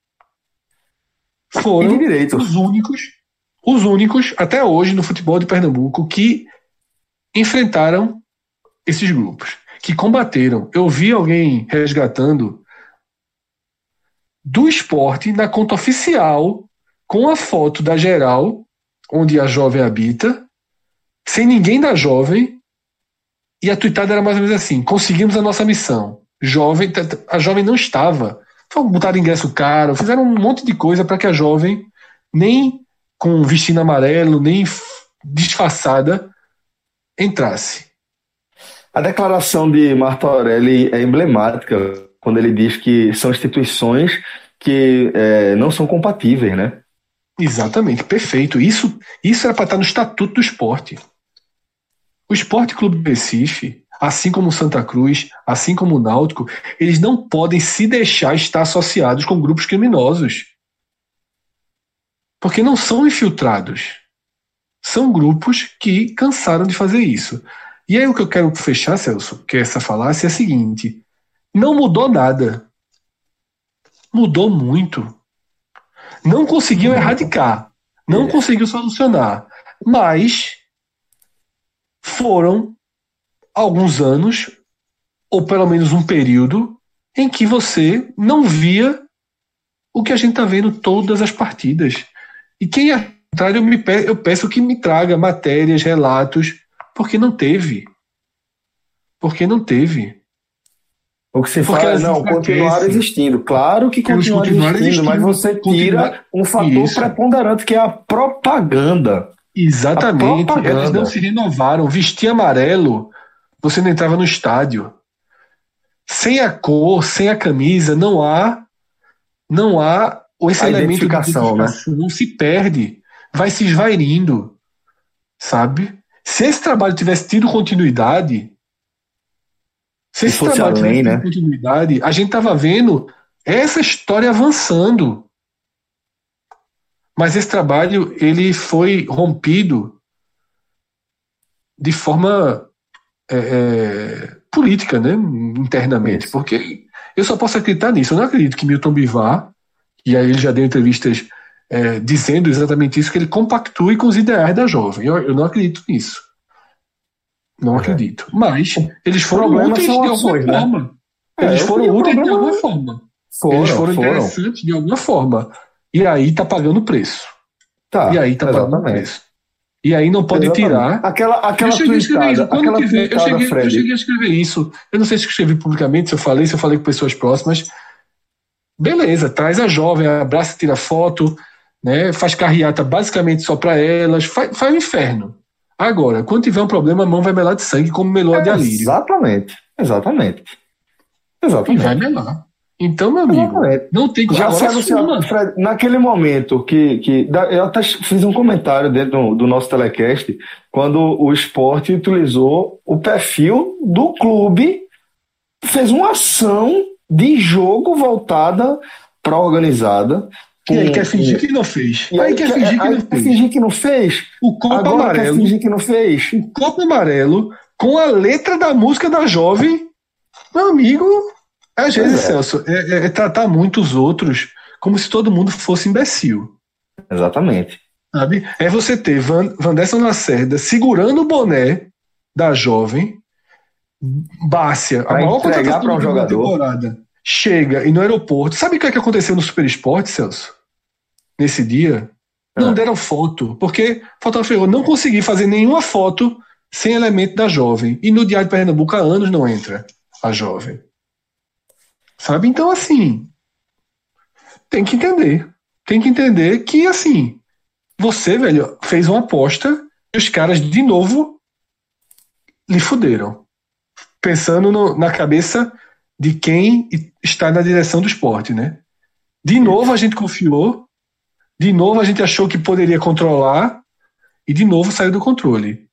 foram os únicos, os únicos até hoje no futebol de Pernambuco que enfrentaram esses grupos, que combateram. Eu vi alguém resgatando do esporte na conta oficial, com a foto da geral, onde a jovem habita, sem ninguém da jovem, e a tuitada era mais ou menos assim: conseguimos a nossa missão. Jovem, a jovem não estava. Botaram ingresso caro, fizeram um monte de coisa para que a jovem, nem com vestido amarelo, nem disfarçada entrasse. A declaração de Marta Aureli é emblemática quando ele diz que são instituições que é, não são compatíveis, né? Exatamente, perfeito. Isso, isso era para estar no estatuto do esporte. O Esporte Clube do Recife, assim como o Santa Cruz, assim como o Náutico, eles não podem se deixar estar associados com grupos criminosos. Porque não são infiltrados. São grupos que cansaram de fazer isso. E aí o que eu quero fechar, Celso, que é essa falácia, é a seguinte: não mudou nada. Mudou muito. Não conseguiu erradicar. Não é. conseguiu solucionar. Mas foram alguns anos, ou pelo menos um período, em que você não via o que a gente está vendo todas as partidas. E quem é contrário, eu, peço que me traga matérias, relatos, porque não teve. Porque não teve. O que se Porque fala, não, continuar existindo. Claro que continuar existindo, existindo, mas você tira um fator Isso. preponderante que é a propaganda. Exatamente. Eles não se renovaram. Vestir amarelo, você não entrava no estádio. Sem a cor, sem a camisa, não há não há esse a elemento de identificação, né? não se perde, vai se esvairindo, sabe? Se esse trabalho tivesse tido continuidade, se esse trabalho além, tivesse tido né? continuidade, a gente estava vendo essa história avançando. Mas esse trabalho ele foi rompido de forma é, é, política, né, internamente, Isso. porque eu só posso acreditar nisso. Eu não acredito que Milton Bivar, e aí ele já deu entrevistas é, dizendo exatamente isso, que ele compactue com os ideais da jovem. Eu, eu não acredito nisso. Não é. acredito. Mas eles foram úteis de alguma ações, né? forma. Né? Eles foram úteis de alguma forma. Foram, eles foram, foram interessantes de alguma forma. E aí tá pagando preço. Tá, e aí tá exatamente. pagando preço. E aí não pode exatamente. tirar. Aquela, aquela eu cheguei a escrever isso. Quando aquela tiver, eu, cheguei, eu cheguei a escrever isso. Eu não sei se escrevi publicamente, se eu falei, se eu falei com pessoas próximas. Beleza, traz a jovem, abraça, tira foto, né, faz carreata basicamente só para elas, faz, faz o inferno. Agora, quando tiver um problema, a mão vai melar de sangue, como melou é, a de alírio. Exatamente, exatamente. Exatamente. E vai melar. Então, meu amigo, não tem como. Já se anunciou, Fred, naquele momento que, que. Eu até fiz um comentário dentro do, do, nosso telecast, quando o esporte utilizou o perfil do clube, fez uma ação de jogo voltada para a organizada. E aí quer fingir que não fez. E aí, aí quer, fingir, que não quer fingir que não fez. O copo Agora amarelo. Quer fingir que não fez. O copo amarelo com a letra da música da jovem. Meu amigo, às vezes, é. Celso, é, é, é, tratar muito os outros como se todo mundo fosse imbecil. Exatamente. Sabe? É você ter Van, Vanderson Lacerda segurando o boné da jovem, Bárcia, a maior contratação para um jogador. temporada, chega e no aeroporto. Sabe o que, é que aconteceu no Super Esporte, Celso? Nesse dia? Não ah. deram foto, porque fotógrafo não consegui fazer nenhuma foto sem elemento da jovem. E no Diário de Pernambuco há anos não entra a jovem. Sabe? Então, assim, tem que entender. Tem que entender que, assim, você, velho, fez uma aposta e os caras, de novo, lhe fuderam. Pensando no, na cabeça de quem está na direção do esporte, né? De novo a gente confiou, de novo a gente achou que poderia controlar e de novo saiu do controle.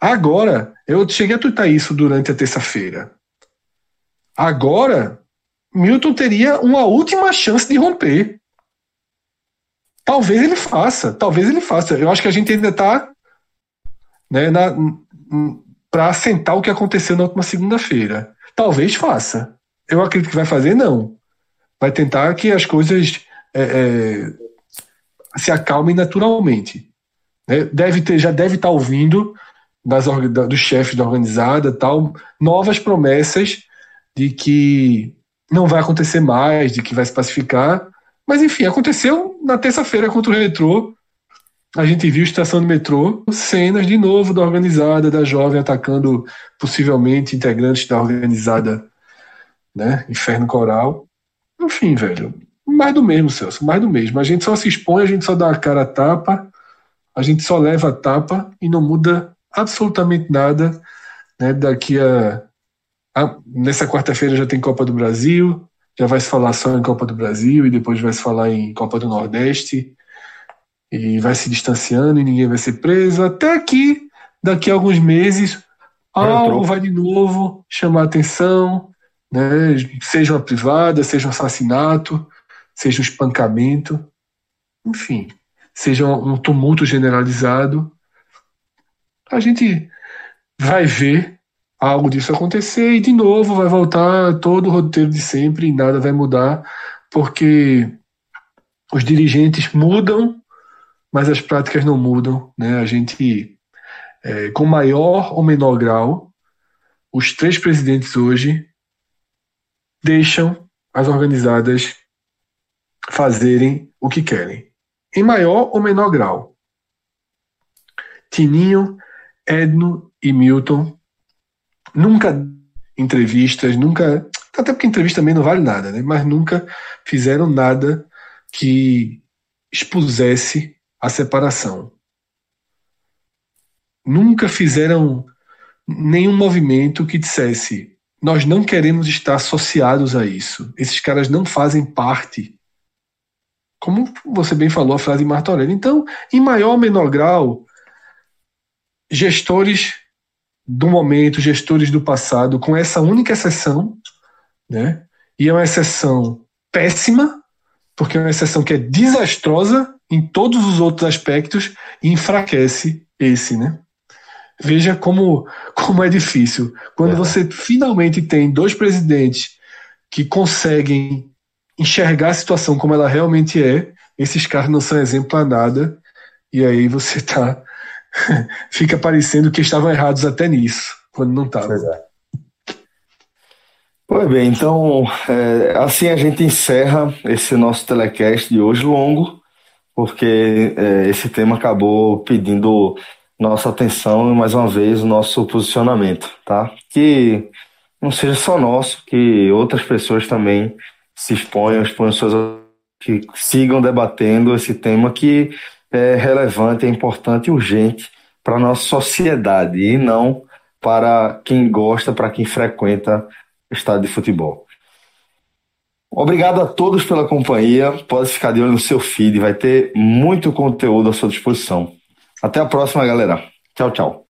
Agora, eu cheguei a tuitar isso durante a terça-feira. Agora, Milton teria uma última chance de romper. Talvez ele faça, talvez ele faça. Eu acho que a gente ainda está né, para assentar o que aconteceu na última segunda-feira. Talvez faça. Eu acredito que vai fazer, não. Vai tentar que as coisas é, é, se acalmem naturalmente. Né? Deve ter, já deve estar tá ouvindo das, dos chefes da organizada tal novas promessas de que não vai acontecer mais, de que vai se pacificar. Mas enfim, aconteceu na terça-feira contra o Retrô. A gente viu estação de metrô, cenas de novo da organizada, da jovem atacando possivelmente integrantes da organizada, né? Inferno Coral. Enfim, velho, mais do mesmo, Celso, mais do mesmo. A gente só se expõe, a gente só dá a cara a tapa, A gente só leva a tapa e não muda absolutamente nada. Né? Daqui a, a nessa quarta-feira já tem Copa do Brasil, já vai se falar só em Copa do Brasil e depois vai se falar em Copa do Nordeste e vai se distanciando e ninguém vai ser preso até que daqui a alguns meses algo vai de novo chamar atenção, né? seja uma privada, seja um assassinato, seja um espancamento, enfim, seja um tumulto generalizado. A gente vai ver algo disso acontecer e de novo vai voltar todo o roteiro de sempre e nada vai mudar, porque os dirigentes mudam, mas as práticas não mudam. Né? A gente, é, com maior ou menor grau, os três presidentes hoje deixam as organizadas fazerem o que querem, em maior ou menor grau. Tininho, Edno e Milton nunca entrevistas, nunca. Até porque entrevista também não vale nada, né? Mas nunca fizeram nada que expusesse a separação. Nunca fizeram nenhum movimento que dissesse nós não queremos estar associados a isso. Esses caras não fazem parte. Como você bem falou a frase de Marta Aurélio. Então, em maior ou menor grau, gestores do momento, gestores do passado, com essa única exceção, né? E é uma exceção péssima, porque é uma exceção que é desastrosa em todos os outros aspectos e enfraquece esse, né? Veja como, como é difícil. Quando é. você finalmente tem dois presidentes que conseguem enxergar a situação como ela realmente é, esses caras não são exemplo a nada, e aí você tá fica parecendo que estavam errados até nisso, quando não estavam. Pois é. Pois bem, então é, assim a gente encerra esse nosso telecast de hoje longo, porque é, esse tema acabou pedindo nossa atenção e mais uma vez o nosso posicionamento, tá? Que não seja só nosso, que outras pessoas também se exponham, exponham suas que sigam debatendo esse tema que é relevante, é importante e urgente para a nossa sociedade e não para quem gosta, para quem frequenta o estádio de futebol. Obrigado a todos pela companhia. Pode ficar de olho no seu feed, vai ter muito conteúdo à sua disposição. Até a próxima, galera. Tchau, tchau.